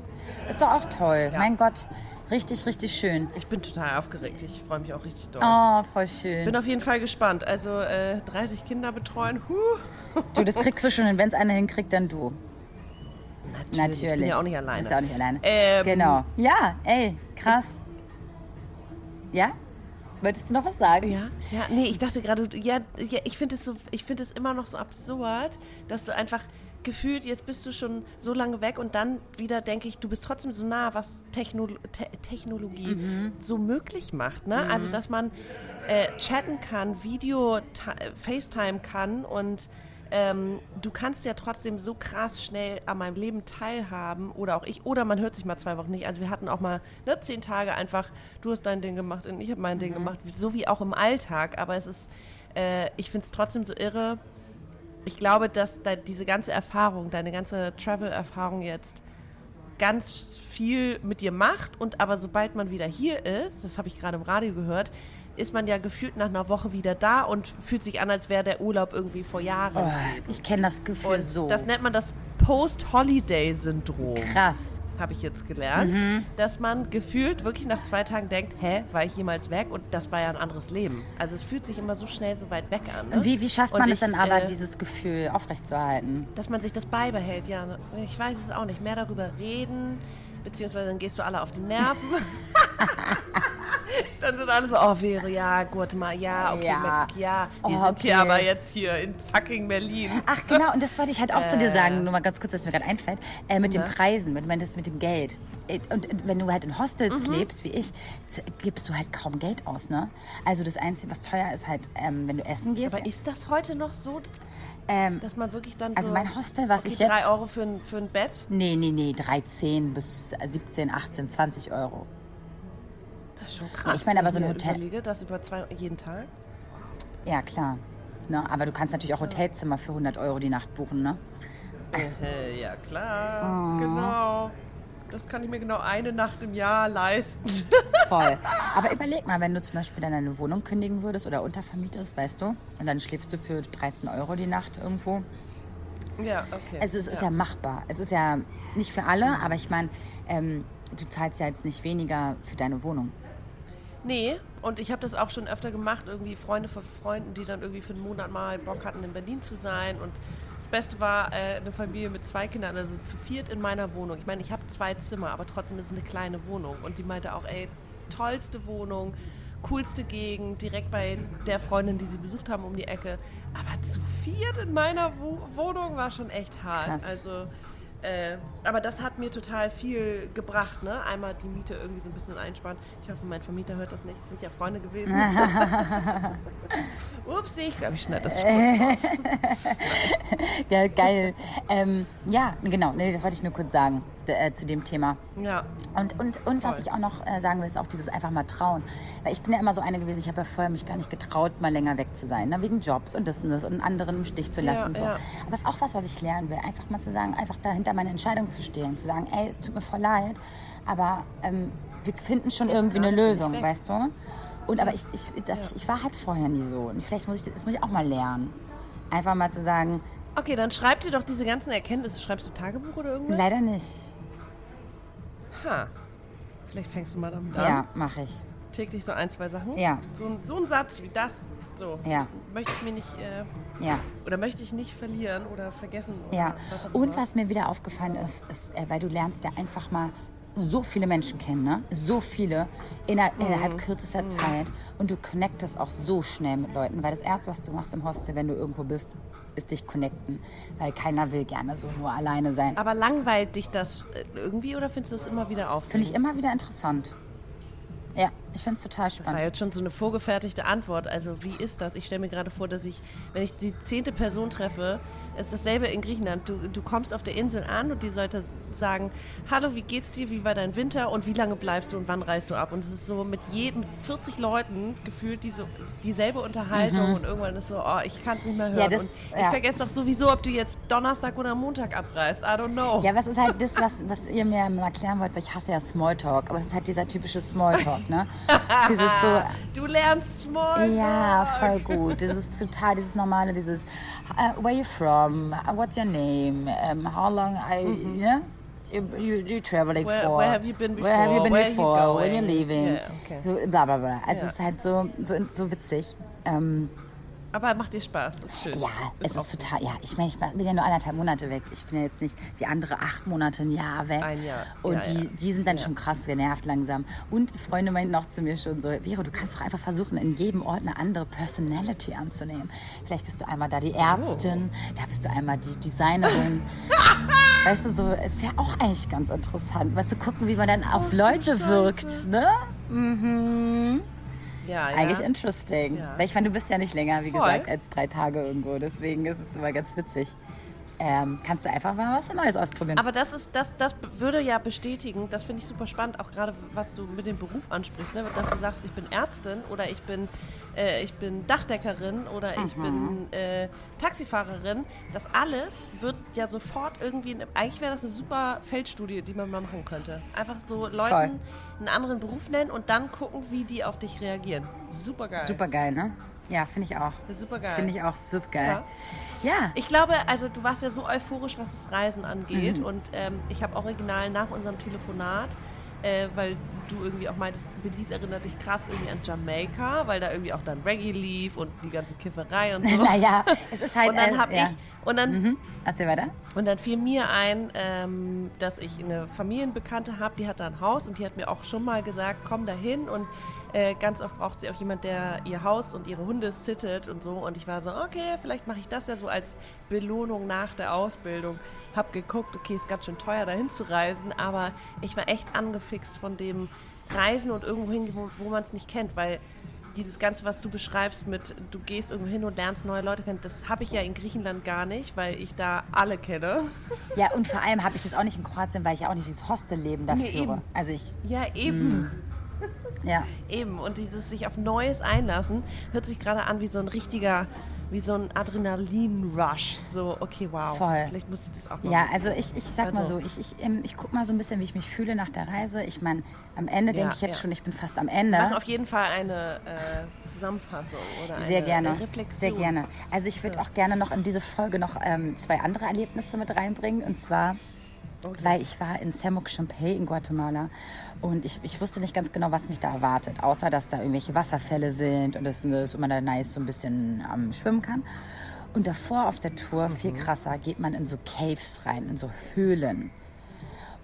Ist doch auch toll. Mein Gott, richtig, richtig schön. Ich bin total aufgeregt, ich freue mich auch richtig doll. Oh, voll schön. Bin auf jeden Fall gespannt. Also äh, 30 Kinder betreuen, huh. Du, das kriegst du schon. Und wenn es einer hinkriegt, dann du. Natürlich. Ich bin ja auch nicht alleine. Bist ja auch nicht alleine. Ähm, genau. Ja, ey, krass. Ja? Wolltest du noch was sagen? Ja, ja, nee, ich dachte gerade, ja, ja ich finde es so, ich finde es immer noch so absurd, dass du einfach gefühlt, jetzt bist du schon so lange weg und dann wieder denke ich, du bist trotzdem so nah, was Techno Te Technologie so möglich macht, ne? Also, dass man äh, chatten kann, Video, FaceTime kann und ähm, du kannst ja trotzdem so krass schnell an meinem Leben teilhaben oder auch ich oder man hört sich mal zwei Wochen nicht. Also wir hatten auch mal ne, zehn Tage einfach, du hast dein Ding gemacht und ich habe mein Ding gemacht, so wie auch im Alltag. Aber es ist, äh, ich finde es trotzdem so irre. Ich glaube, dass da diese ganze Erfahrung, deine ganze Travel-Erfahrung jetzt ganz viel mit dir macht und aber sobald man wieder hier ist, das habe ich gerade im Radio gehört, ist man ja gefühlt nach einer Woche wieder da und fühlt sich an, als wäre der Urlaub irgendwie vor Jahren. Oh, ich kenne das Gefühl und so. das nennt man das Post-Holiday-Syndrom. Krass. Habe ich jetzt gelernt, dass man gefühlt wirklich nach zwei Tagen denkt, hä, war ich jemals weg? Und das war ja ein anderes Leben. Also es fühlt sich immer so schnell so weit weg an. Ne? Wie, wie schafft man es denn aber, äh, dieses Gefühl aufrechtzuerhalten? dass man sich das beibehält, ja. Ich weiß es auch nicht. Mehr darüber reden, beziehungsweise dann gehst du alle auf die Nerven. dann sind alle so, oh, Vero, ja, Guatemala, ja, okay, Ja. Mexiko, ja. Wir Oh, sind hier okay. aber jetzt hier in fucking Berlin. Ach genau, und das wollte ich halt auch zu dir Äh. sagen, nur mal ganz kurz, was mir gerade einfällt, äh, mit den Na? Preisen, mit, wenn das mit dem Geld. Äh, Und äh, wenn du halt in Hostels Mhm. lebst, wie ich, gibst du halt kaum Geld aus, ne? Also das Einzige, was teuer ist, halt, ähm, wenn du essen gehst. Aber ist das heute noch so, ähm, dass man wirklich dann Also so... mein Hostel, was okay, ich jetzt- drei Euro für ein, für ein Bett? nee, nee, nee, 13 bis 17, 18, 20 Euro. Das ist schon krass. ich meine aber so ein Hotel- Überlege, das über zwei, jeden Tag. Ja, klar. Ne? Aber du kannst natürlich auch Hotelzimmer für 100 Euro die Nacht buchen, ne? Äh, ja, klar. Oh. Genau. Das kann ich mir genau eine Nacht im Jahr leisten. Voll. Aber überleg mal, wenn du zum Beispiel dann deine Wohnung kündigen würdest oder untervermietest, weißt du, und dann schläfst du für 13 Euro die Nacht irgendwo. ja, okay. Also es ist ja machbar. Es ist ja nicht für alle, aber ich meine, ähm, du zahlst ja jetzt nicht weniger für deine Wohnung. Nee, und ich habe das auch schon öfter gemacht, irgendwie Freunde von Freunden, die dann irgendwie für einen Monat mal Bock hatten, in Berlin zu sein. Und das Beste war äh, eine Familie mit zwei Kindern, also zu viert in meiner Wohnung. Ich meine, ich habe zwei Zimmer, aber trotzdem ist es eine kleine Wohnung. Und die meinte auch, ey, tollste Wohnung, coolste Gegend, direkt bei der Freundin, die sie besucht haben, um die Ecke. Aber zu viert in meiner Wo Wohnung war schon echt hart. Krass. Also äh, aber das hat mir total viel gebracht, ne? Einmal die Miete irgendwie so ein bisschen einsparen. Ich hoffe, mein Vermieter hört das nicht. Es sind ja Freunde gewesen. Upsi, ich glaube, ich schneide das. Ja, geil. ähm, ja, genau. Nee, das wollte ich nur kurz sagen äh, zu dem Thema. Ja. Und, und, und was ich auch noch äh, sagen will, ist auch dieses einfach mal trauen. Weil ich bin ja immer so eine gewesen, ich habe ja vorher mich gar nicht getraut, mal länger weg zu sein. Ne? Wegen Jobs und das und das und anderen im Stich zu lassen Ja, und so. ja. Aber es ist auch was, was ich lernen will. Einfach mal zu sagen, einfach dahinter meine Entscheidung zu stehen. Zu sagen, ey, es tut mir voll leid, aber ähm, wir finden schon irgendwie eine Lösung, weißt du? Und aber ich, ich, das, ich war halt vorher nie so. Und vielleicht muss ich das muss ich auch mal lernen. Einfach mal zu sagen, Okay, dann schreib dir doch diese ganzen Erkenntnisse. Schreibst du Tagebuch oder irgendwas? leider nicht. Ha. Vielleicht fängst du mal damit an. Ja, mache ich. Täglich so ein, zwei Sachen. Ja. So, ein- so ein Satz wie das. So. Ja. Möchte ich mir nicht, äh, Ja. oder möchte ich nicht verlieren oder vergessen. Oder Ja, auch und immer. was mir wieder aufgefallen ist, ist, äh, weil du lernst ja einfach mal so viele Menschen kennen, ne? So viele inner, Mhm. innerhalb kürzester Zeit und du connectest auch so schnell mit Leuten, weil das erste, was du machst im Hostel, wenn du irgendwo bist, ist dich connecten, weil keiner will gerne so nur alleine sein. Aber langweilt dich das irgendwie oder findest du es immer wieder aufregend? Finde ich immer wieder interessant. Ja, ich finde es total Das war spannend. jetzt schon so eine vorgefertigte Antwort. Also wie ist das? Ich stelle mir gerade vor, dass ich, wenn ich die zehnte Person treffe, ist dasselbe in Griechenland. Du, du kommst auf der Insel an und die sollte sagen, hallo, wie geht's dir, wie war dein Winter und wie lange bleibst du und wann reist du ab? Und es ist so mit jedem 40 Leuten gefühlt diese, dieselbe Unterhaltung und irgendwann ist so, oh, ich kann es nicht mehr hören. Mhm. Ja, das- und ich ja. vergesse doch sowieso, ob du jetzt Donnerstag oder Montag abreist. I don't know. Ja, was ist halt das, was, was ihr mir mal erklären wollt, weil ich hasse ja Smalltalk, aber das ist halt dieser typische Smalltalk, ne? Dieses so, Du lernst Smalltalk. Ja, voll gut. Das ist total dieses normale, dieses uh, Where you from? Uh, what's your name? Um, how long I, yeah? You, you, you traveling. Where- for? where have you been Where have you before? been Where are you before? When you're leaving? Yeah, okay. So bla bla bla. Also Ja. es ist halt so, so, so witzig. Ähm, Aber macht dir Spaß, ist schön. ja, es ist total, ja, ich meine, ich bin ja nur anderthalb Monate weg. Ich bin ja jetzt nicht wie andere acht Monate, ein Jahr weg. Ein Jahr, Und ja, die, ja. die sind dann Ja. schon krass genervt langsam. Und Freunde meinten auch zu mir schon so, Vero, du kannst doch einfach versuchen, in jedem Ort eine andere Personality anzunehmen. Vielleicht bist du einmal da die Ärztin, da bist du einmal die Designerin. weißt du, so, ist ja auch eigentlich ganz interessant, mal zu gucken, wie man dann auf Leute wirkt, ne? Mhm. Ja, ja. Eigentlich interesting. Ja. Weil ich meine, du bist ja nicht länger, wie Voll. gesagt, als drei Tage irgendwo. Deswegen ist es immer ganz witzig. Ähm, kannst du einfach mal was Neues ausprobieren. Aber das ist, das, das würde ja bestätigen, das finde ich super spannend, auch gerade was du mit dem Beruf ansprichst, ne? dass du sagst, ich bin Ärztin oder ich bin, äh, ich bin Dachdeckerin oder ich Mhm. bin äh, Taxifahrerin. Das alles wird ja sofort irgendwie, eigentlich wäre das eine super Feldstudie, die man mal machen könnte. Einfach so Leuten einen anderen Beruf nennen und dann gucken, wie die auf dich reagieren. Super geil. Super geil, ne? Ja, finde ich auch. Super geil. Finde ich auch super geil. Ja. ja. Ich glaube, also du warst ja so euphorisch, was das Reisen angeht. Mhm. Und ähm, ich habe original nach unserem Telefonat, äh, weil du irgendwie auch meintest, Belize erinnert dich krass irgendwie an Jamaika, weil da irgendwie auch dann Reggae lief und die ganze Kifferei und so. naja, es ist halt. und dann äh, habe ja. ich und dann Mhm. Erzähl weiter. und dann fiel mir ein, ähm, dass ich eine Familienbekannte habe, die hat da ein Haus und die hat mir auch schon mal gesagt, komm da hin und äh, ganz oft braucht sie auch jemand, der ihr Haus und ihre Hunde sittet und so. Und ich war so, okay, vielleicht mache ich das ja so als Belohnung nach der Ausbildung. Hab geguckt, okay, ist ganz schön teuer dahin zu reisen, aber ich war echt angefixt von dem Reisen und irgendwo hin, wo, wo man es nicht kennt, weil dieses Ganze, was du beschreibst mit, du gehst irgendwo hin und lernst neue Leute kennen, das habe ich ja in Griechenland gar nicht, weil ich da alle kenne. Ja, und vor allem habe ich das auch nicht in Kroatien, weil ich auch nicht dieses Hostelleben da Nee, führe. eben. Also ich, Ja, eben. ja. Eben, und dieses sich auf Neues einlassen, hört sich gerade an wie so ein richtiger, wie so ein Adrenalin-Rush. So, okay, wow. Voll. Vielleicht muss ich das auch mal Ja, machen. also ich, ich sag mal Also- so, ich, ich, ähm, ich guck mal so ein bisschen, wie ich mich fühle nach der Reise. Ich meine, am Ende Ja, denke ich jetzt ja. schon, ich bin fast am Wir Ende. machen auf jeden Fall eine äh, Zusammenfassung oder Sehr eine gerne, Reflexion. sehr gerne. Also ich würde auch gerne noch in diese Folge noch ähm, zwei andere Erlebnisse mit reinbringen. Und zwar, weil ich war in Samuk Champey in Guatemala und ich, ich wusste nicht ganz genau, was mich da erwartet. Außer, dass da irgendwelche Wasserfälle sind und dass immer da nice so ein bisschen ähm, schwimmen kann. Und davor auf der Tour, viel krasser, geht man in so Caves rein, in so Höhlen.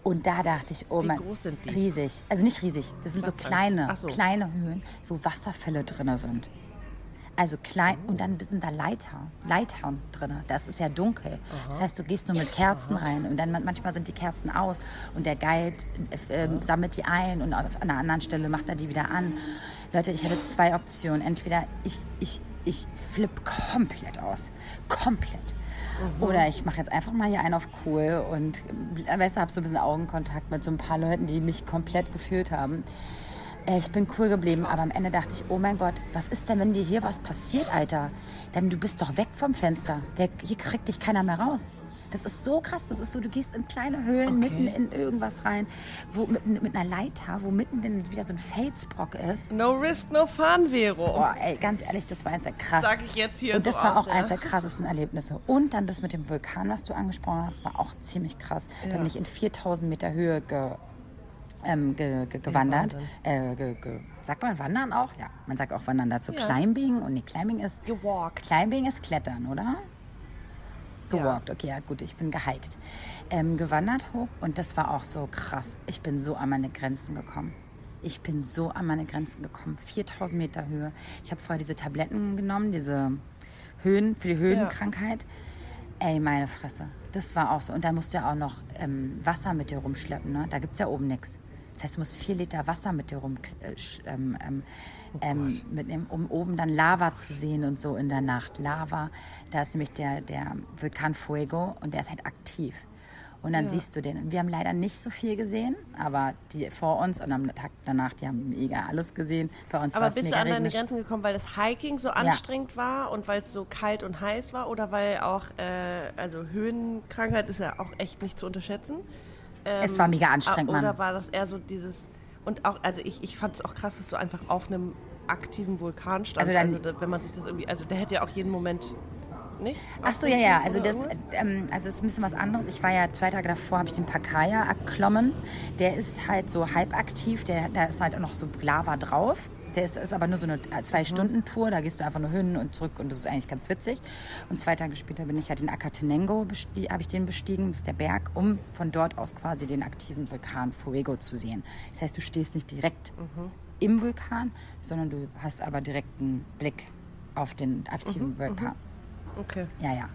Und da dachte ich, oh Wie mein, groß sind die? riesig. Also nicht riesig, das sind so Was kleine, so. kleine Höhlen, wo Wasserfälle drin sind. Also klein und dann sind da Leiter, Leitern drin. Das ist ja dunkel. Das heißt, du gehst nur mit Kerzen rein und dann man- manchmal sind die Kerzen aus und der Guide äh, sammelt die ein und auf einer anderen Stelle macht er die wieder an. Leute, ich hatte zwei Optionen. Entweder ich, ich, ich flippe komplett aus. Komplett. Oder ich mache jetzt einfach mal hier einen auf cool und äh, weißt du, habe so ein bisschen Augenkontakt mit so ein paar Leuten, die mich komplett gefühlt haben. Äh, Ich bin cool geblieben, aber am Ende dachte ich, oh mein Gott, was ist denn, wenn dir hier was passiert, Alter? Denn du bist doch weg vom Fenster. Wer, hier kriegt dich keiner mehr raus. Das ist so krass. Das ist so, du gehst in kleine Höhlen mitten in irgendwas rein, wo mit, mit einer Leiter, wo mitten dann wieder so ein Felsbrock ist. No risk, no fun, Vero. Boah, ey, ganz ehrlich, das war eins der krass. Sag ich jetzt hier Und so das war aus, auch ja. eins der krassesten Erlebnisse. Und dann das mit dem Vulkan, was du angesprochen hast, war auch ziemlich krass. Da bin ich in 4000 Meter Höhe ge, ähm, ge, ge, gewandert. äh, ge, ge, sagt man wandern auch? Ja, man sagt auch wandern dazu. Ja. Climbing. Und nee, Climbing ist, Gewalkt. Climbing ist Klettern, oder? Gewalkt, okay, ja gut, ich bin gehiked. Ähm, gewandert hoch und das war auch so krass. Ich bin so an meine Grenzen gekommen. Ich bin so an meine Grenzen gekommen. 4000 Meter Höhe. Ich habe vorher diese Tabletten genommen, diese Höhen, für die Höhenkrankheit. Ey, meine Fresse. Das war auch so. Und dann musst du ja auch noch ähm, Wasser mit dir rumschleppen. Ne? Da gibt es ja oben nichts. Das heißt, du musst vier Liter Wasser mit dir rum äh, ähm, ähm, ähm, mitnehmen, um oben dann Lava zu sehen und so in der Nacht. Lava, da ist nämlich der, der Vulkan Fuego und der ist halt aktiv. Und dann siehst du den. Und wir haben leider nicht so viel gesehen, aber die vor uns und am Tag danach, die haben mega alles gesehen. Bei uns Aber bist du an deine. Grenzen gekommen, weil das Hiking so anstrengend war und weil es so kalt und heiß war oder weil auch, äh, also Höhenkrankheit ist ja auch echt nicht zu unterschätzen. Ähm, Es war mega anstrengend, ah, Mann. Oder war das eher so dieses, und auch, also ich, ich fand es auch krass, dass du einfach auf einem aktiven Vulkan standst. Also Also, da, wenn man sich das irgendwie, also der hätte ja auch jeden Moment nicht. Ach so, ja, ja. Also das, ähm, also es ist ein bisschen was anderes. Ich war ja zwei Tage davor, habe ich den Pakaya erklommen. Der ist halt so halb aktiv. Der, da ist halt auch noch so Lava drauf. Der ist, ist aber nur so eine Zwei-Stunden-Tour. Da gehst du einfach nur hin und zurück und das ist eigentlich ganz witzig. Und zwei Tage später bin ich halt den Acatenango, besti- habe ich den bestiegen. Das ist der Berg, um von dort aus quasi den aktiven Vulkan Fuego zu sehen. Das heißt, du stehst nicht direkt im Vulkan, sondern du hast aber direkten Blick auf den aktiven Vulkan. Okay. Ja, ja.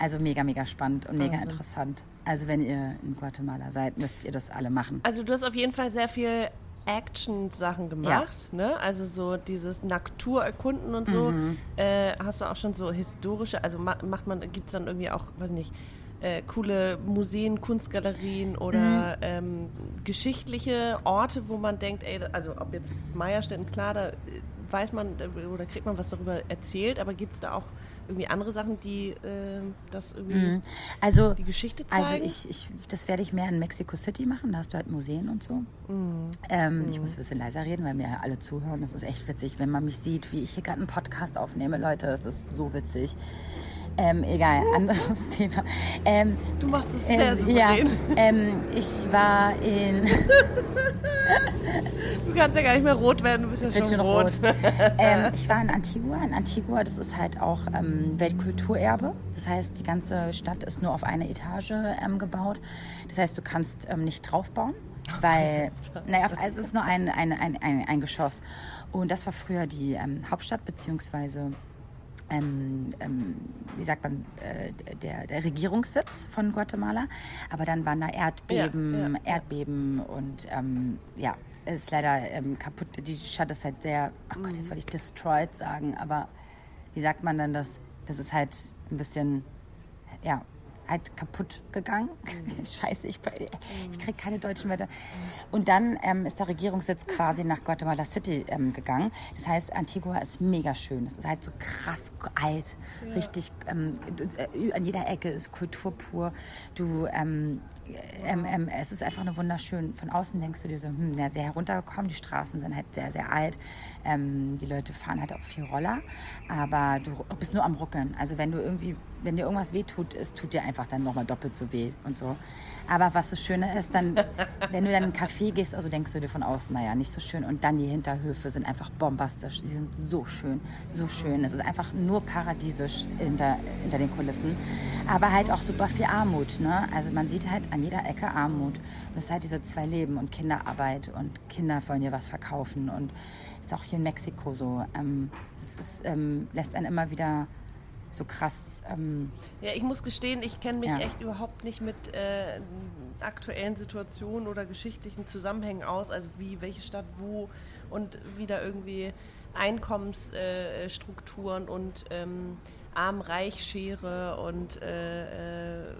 Also mega, mega spannend und mega interessant. Also wenn ihr in Guatemala seid, müsst ihr das alle machen. Also du hast auf jeden Fall sehr viel Action-Sachen gemacht, ne? Also so dieses Natur erkunden und so. Mhm. Äh, hast du auch schon so historische, also ma macht man, gibt es dann irgendwie auch, weiß nicht, äh, coole Museen, Kunstgalerien oder Mhm. ähm, geschichtliche Orte, wo man denkt, ey, also ob jetzt Meierstetten, klar, da äh, weiß man äh, oder kriegt man was darüber erzählt, aber gibt es da auch irgendwie andere Sachen, die äh, das irgendwie Also, die Geschichte zeigen? also ich, ich, das werde ich mehr in Mexico City machen. Da hast du halt Museen und so. Mhm. Ähm, Ich muss ein bisschen leiser reden, weil mir alle zuhören. Das ist echt witzig, wenn man mich sieht, wie ich hier gerade einen Podcast aufnehme. Leute, das ist so witzig. Ähm, egal, anderes Thema. Ähm, du machst es sehr ähm, ja, souverän. ähm, ich war in Du kannst ja gar nicht mehr rot werden, du bist ja schon schon rot. rot. ähm, ich war in Antigua. In Antigua, das ist halt auch ähm, Weltkulturerbe. Das heißt, die ganze Stadt ist nur auf eine Etage ähm, gebaut. Das heißt, du kannst ähm, nicht draufbauen. Weil, naja, es ist nur ein, ein, ein, ein, ein Geschoss. Und das war früher die ähm, Hauptstadt, beziehungsweise ähm, ähm, wie sagt man, äh, der, der Regierungssitz von Guatemala. Aber dann waren da Erdbeben, Ja, ja, ja. Erdbeben und ähm, ja, es ist leider ähm, kaputt. Die Stadt ist halt sehr, ach Gott, jetzt wollte ich destroyed sagen, aber wie sagt man dann das? Das ist halt ein bisschen, ja, halt kaputt gegangen. Mhm. Scheiße, ich, ich kriege keine deutschen Wörter. Und dann ähm, ist der Regierungssitz quasi nach Guatemala City ähm, gegangen. Das heißt, Antigua ist mega schön. Es ist halt so krass alt, richtig. Ähm, äh, an jeder Ecke ist Kultur pur. Du, ähm, ähm, ähm, es ist einfach nur wunderschön. Von außen denkst du dir so, hm, ja, sehr heruntergekommen. Die Straßen sind halt sehr, sehr alt. Die Leute fahren halt auch viel Roller. Aber du bist nur am Ruckeln. Also wenn du irgendwie, wenn dir irgendwas wehtut, es tut dir einfach dann nochmal doppelt so weh und so. Aber was so Schöne ist, dann, wenn du dann in einen Café gehst, also denkst du dir von außen, naja, nicht so schön. Und dann die Hinterhöfe sind einfach bombastisch. Die sind so schön, so schön. Es ist einfach nur paradiesisch hinter, hinter den Kulissen. Aber halt auch super viel Armut. Ne? Also man sieht halt an jeder Ecke Armut. Und es ist halt diese zwei Leben und Kinderarbeit und Kinder wollen dir was verkaufen. Und ist auch hier in Mexiko so. Ähm, das ist, ähm, lässt einen immer wieder so krass. Ähm, Ja, ich muss gestehen, ich kenne mich Ja. echt überhaupt nicht mit äh, aktuellen Situationen oder geschichtlichen Zusammenhängen aus, also wie, welche Stadt wo und wie da irgendwie Einkommensstrukturen äh, und ähm, Arm-Reich-Schere und äh, äh,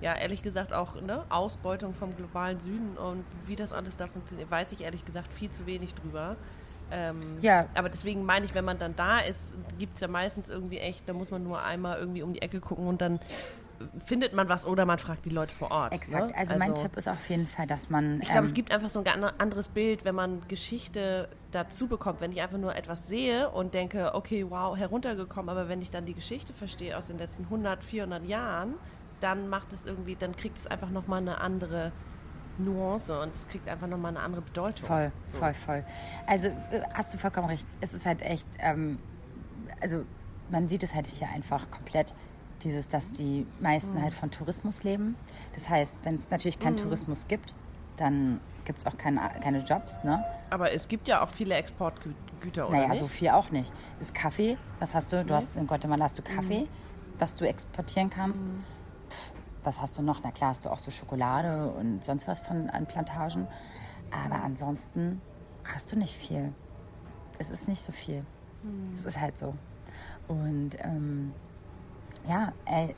ja, ehrlich gesagt auch ne, Ausbeutung vom globalen Süden und wie das alles da funktioniert, weiß ich ehrlich gesagt viel zu wenig drüber. Ähm, Ja. Aber deswegen meine ich, wenn man dann da ist, gibt es ja meistens irgendwie echt, da muss man nur einmal irgendwie um die Ecke gucken und dann findet man was oder man fragt die Leute vor Ort. exakt. Ne? Also, mein Tipp ist auf jeden Fall, dass man. Ich glaube, ähm, es gibt einfach so ein ganz anderes Bild, wenn man Geschichte dazu bekommt. Wenn ich einfach nur etwas sehe und denke, okay, wow, heruntergekommen, aber wenn ich dann die Geschichte verstehe aus den letzten 100, 400 Jahren, dann macht es irgendwie, dann kriegt es einfach nochmal eine andere Nuance und es kriegt einfach nochmal eine andere Bedeutung. Voll, So. voll, voll. Also äh, hast du vollkommen recht. Es ist halt echt, ähm, also man sieht es halt hier einfach komplett, dieses, dass die meisten Mhm. halt von Tourismus leben. Das heißt, wenn es natürlich keinen Tourismus gibt, dann gibt es auch keine, keine Jobs, ne? Aber es gibt ja auch viele Exportgüter, oder Naja, nicht? so viel auch nicht. Das Kaffee, was hast du? Du hast in Guatemala hast du Mhm. Kaffee, was du exportieren kannst. Pff, was hast du noch? Na klar, hast du auch so Schokolade und sonst was von an Plantagen. Aber ansonsten hast du nicht viel. Es ist nicht so viel. Mhm. Es ist halt so. Und ähm, ja, ey,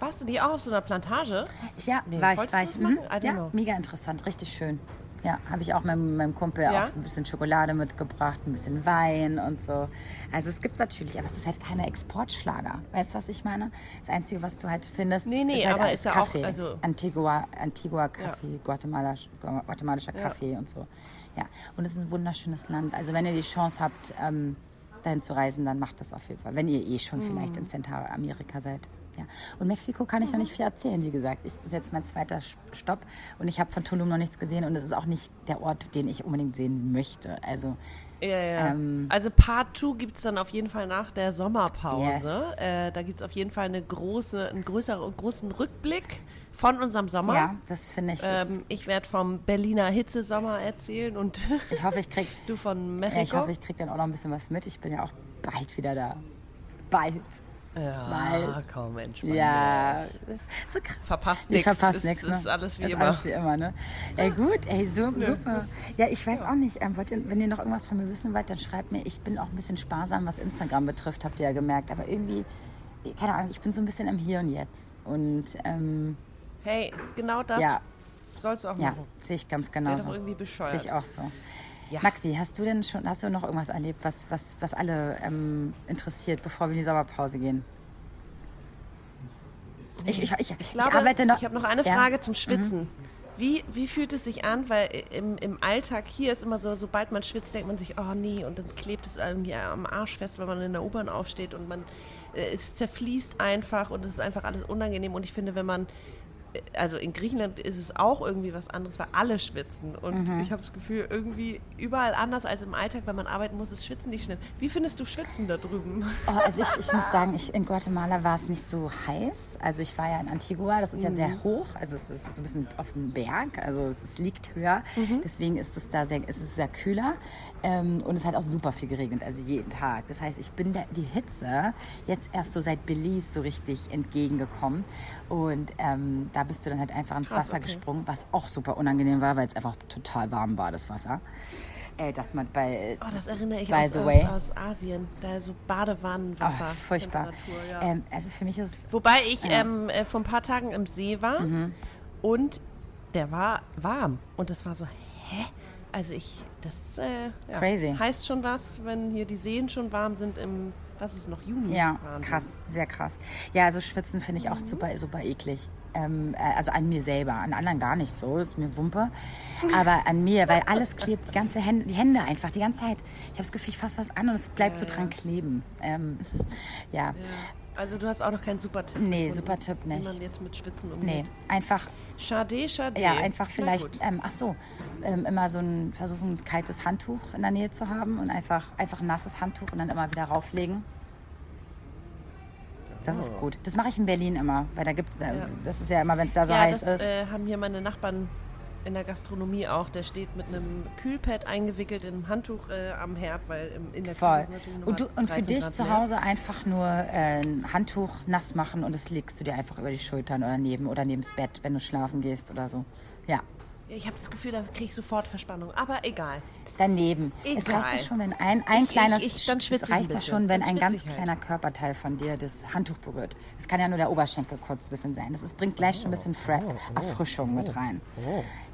Warst du die auch auf so einer Plantage? ja, Nee, war ich, war ich, don't ja, mega interessant, richtig schön. Ja, habe ich auch meinem, meinem Kumpel Ja? auch ein bisschen Schokolade mitgebracht, ein bisschen Wein und so. Also es gibt's natürlich, aber es ist halt keine Exportschlager. Weißt du, was ich meine? Das Einzige, was du halt findest, Nee, nee, ist halt aber ist ja auch- Kaffee. also- Antigua, Antigua Kaffee, Guatemala, guatemalischer Ja. Kaffee und so. Ja, und es ist ein wunderschönes Land. Also wenn ihr die Chance habt, ähm, dahin zu reisen, dann macht das auf jeden Fall. Wenn ihr eh schon vielleicht Mhm. in Zentralamerika seid. Ja. Und Mexiko kann ich noch nicht viel erzählen, wie gesagt. Ich, das ist jetzt mein zweiter Stopp und ich habe von Tulum noch nichts gesehen und es ist auch nicht der Ort, den ich unbedingt sehen möchte. Also Ja, ja. Ähm, also Part 2 gibt es dann auf jeden Fall nach der Sommerpause. Yes. Äh, da gibt es auf jeden Fall eine große, einen größeren, großen Rückblick von unserem Sommer. ja, das finde ich. Ähm, ich werde vom Berliner Hitzesommer erzählen und ich hoffe, ich krieg, du von Mexiko. ich hoffe, ich krieg dann auch noch ein bisschen was mit. Ich bin ja auch bald wieder da. Bald. Ja, Weil- komm, entspann. Ja, so krass. Verpasst Ich nichts. verpasse Ist- nichts. Ne? Ist alles wie ist immer. alles wie immer, ne? Ey, gut, ey, so, super. Ja, ich weiß auch nicht. Ähm, wollt ihr, wenn ihr noch irgendwas von mir wissen wollt, dann schreibt mir. Ich bin auch ein bisschen sparsam, was Instagram betrifft, habt ihr ja gemerkt. Aber irgendwie, keine Ahnung, ich bin so ein bisschen im Hier und Jetzt. Und ähm, Hey, genau das Ja. sollst du auch ja, machen. sehe ich ganz Wäre genau doch so. irgendwie bescheuert. Sehe ich auch so. Ja. Maxi, hast du denn schon, hast du noch irgendwas erlebt, was, was, was alle ähm, interessiert, bevor wir in die Sommerpause gehen? Ich, ich, ich, Ich glaube, arbeite noch. ich habe noch eine Ja. Mhm. Frage zum Schwitzen. Wie, wie fühlt es sich an? Weil im, im Alltag hier ist immer so, sobald man schwitzt, denkt man sich, oh nee, und dann klebt es irgendwie am Arsch fest, wenn man in der U-Bahn aufsteht und man äh, es zerfließt einfach und es ist einfach alles unangenehm. Und ich finde, wenn man äh, also in Griechenland ist es auch irgendwie was anderes, weil alle schwitzen. Und Mhm. ich habe das Gefühl, irgendwie überall anders als im Alltag, wenn man arbeiten muss, ist Schwitzen nicht schlimm. Wie findest du Schwitzen da drüben? Oh, also ich, ich muss sagen, ich, in Guatemala war es nicht so heiß. Also ich war ja in Antigua, das ist ja Mhm. sehr hoch. Also es ist so ein bisschen auf dem Berg, also es, ist, liegt höher. Mhm. Deswegen ist es da sehr, es ist sehr kühler. Ähm, und es hat auch super viel geregnet, also jeden Tag. Das heißt, ich bin der, die Hitze jetzt erst so seit Belize so richtig entgegengekommen. Und ähm, da bist du dann halt einfach ins Krass, Wasser okay. gesprungen, was auch super unangenehm war, weil es einfach total warm war, das Wasser. Äh, dass man bei, Oh, das erinnere ich by aus, the aus, way. aus Asien. Da so Badewannenwasser. Oh, furchtbar. Ja. Ähm, also für mich ist Wobei ich Ja. ähm, äh, vor ein paar Tagen im See war Mhm. und der war warm. Und das war so, hä? Also ich, das äh, ja, Crazy. heißt schon was, wenn hier die Seen schon warm sind im, was ist noch, Juni? Ja, Wahnsinn. krass, sehr krass. Ja, also Schwitzen finde ich auch super, super eklig. Ähm, äh, also an mir selber, an anderen gar nicht so, ist mir Wumpe. Aber an mir, weil alles klebt, die ganze Hände, die Hände einfach, die ganze Zeit. Ich habe das Gefühl, ich fasse was an und es bleibt Ja, so dran kleben. Ähm, ja. Ja. Also du hast auch noch keinen super Tipp. Nee, super Tipp Wie nicht. man jetzt mit Schwitzen nee, umgeht. einfach, Schade, schade. ja, einfach vielleicht, ähm, ach so, ähm, immer so ein, versuchen, ein kaltes Handtuch in der Nähe zu haben und einfach, einfach ein nasses Handtuch und dann immer wieder rauflegen. Das ist gut. Das mache ich in Berlin immer, weil da gibt es, Ja. das ist ja immer, wenn es da so ja, heiß das ist. Äh, haben hier meine Nachbarn in der Gastronomie auch. Der steht mit einem Kühlpad eingewickelt in einem Handtuch äh, am Herd, weil im, in der Küche Voll. Und, du, und für 13 dich Grad zu mehr. Hause einfach nur äh, ein Handtuch nass machen und das legst du dir einfach über die Schultern oder neben oder neben's Bett, wenn du schlafen gehst oder so. Ja, Ich habe das Gefühl, da kriege ich sofort Verspannung. Aber egal. Daneben. Es Egal. reicht ja schon, wenn ein, ein Ich- kleines, ich- ich- dann es reicht ja schon, wenn ein ganz halt. kleiner Körperteil von dir das Handtuch berührt. Es kann ja nur der Oberschenkel kurz ein bisschen sein. Das ist, bringt gleich schon ein bisschen Fre Erfrischung mit rein.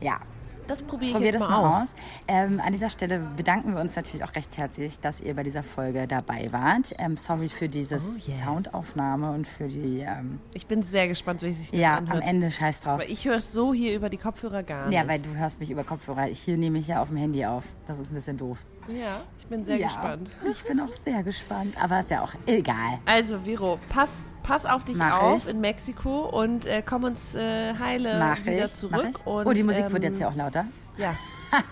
Ja, Das probiere ich Probier jetzt das mal aus. aus. Ähm, an dieser Stelle bedanken wir uns natürlich auch recht herzlich, dass ihr bei dieser Folge dabei wart. Ähm, sorry für diese Oh, Soundaufnahme und für die, ähm, Ich bin sehr gespannt, wie sich das ja, anhört. am Ende scheiß drauf. Aber ich höre es so hier über die Kopfhörer gar nicht. Ja, weil du hörst mich über Kopfhörer. Ich hier nehme ich ja auf dem Handy auf. Das ist ein bisschen doof. Ja, ich bin sehr ja, gespannt. Ich bin auch sehr gespannt, aber ist ja auch egal. Also, Viro, pass, pass auf dich Mach auf ich. in Mexiko und äh, komm uns äh, heile Mach wieder ich, zurück. ich. Und, oh, die Musik wird ähm, jetzt ja auch lauter. Ja.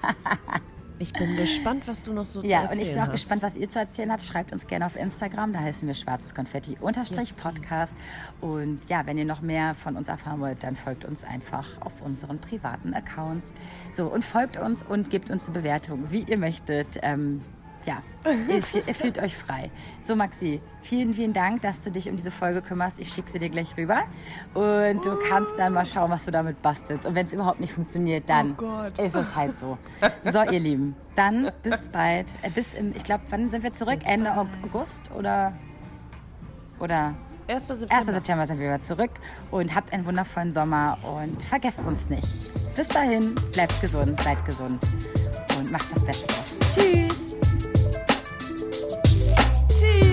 Ich bin gespannt, was du noch so zu Ja, erzählen und ich bin auch hast. gespannt, was ihr zu erzählen habt. Schreibt uns gerne auf Instagram, da heißen wir schwarzes Konfetti unterstrich Podcast. Und ja, wenn ihr noch mehr von uns erfahren wollt, dann folgt uns einfach auf unseren privaten Accounts. So, und folgt uns und gebt uns eine Bewertung, wie ihr möchtet. Ähm, ja, ihr, fü- ihr fühlt euch frei. So, Maxi, vielen, vielen Dank, dass du dich um diese Folge kümmerst. Ich schicke sie dir gleich rüber. Und du kannst dann mal schauen, was du damit bastelst. Und wenn es überhaupt nicht funktioniert, dann Oh ist es halt so. So, ihr Lieben, dann bis bald. Äh, Bis im, ich glaube, wann sind wir zurück? Ende August oder? Oder 1. September. 1. September sind wir wieder zurück. Und habt einen wundervollen Sommer und vergesst uns nicht. Bis dahin, bleibt gesund, seid gesund und macht das Beste. Tschüss! to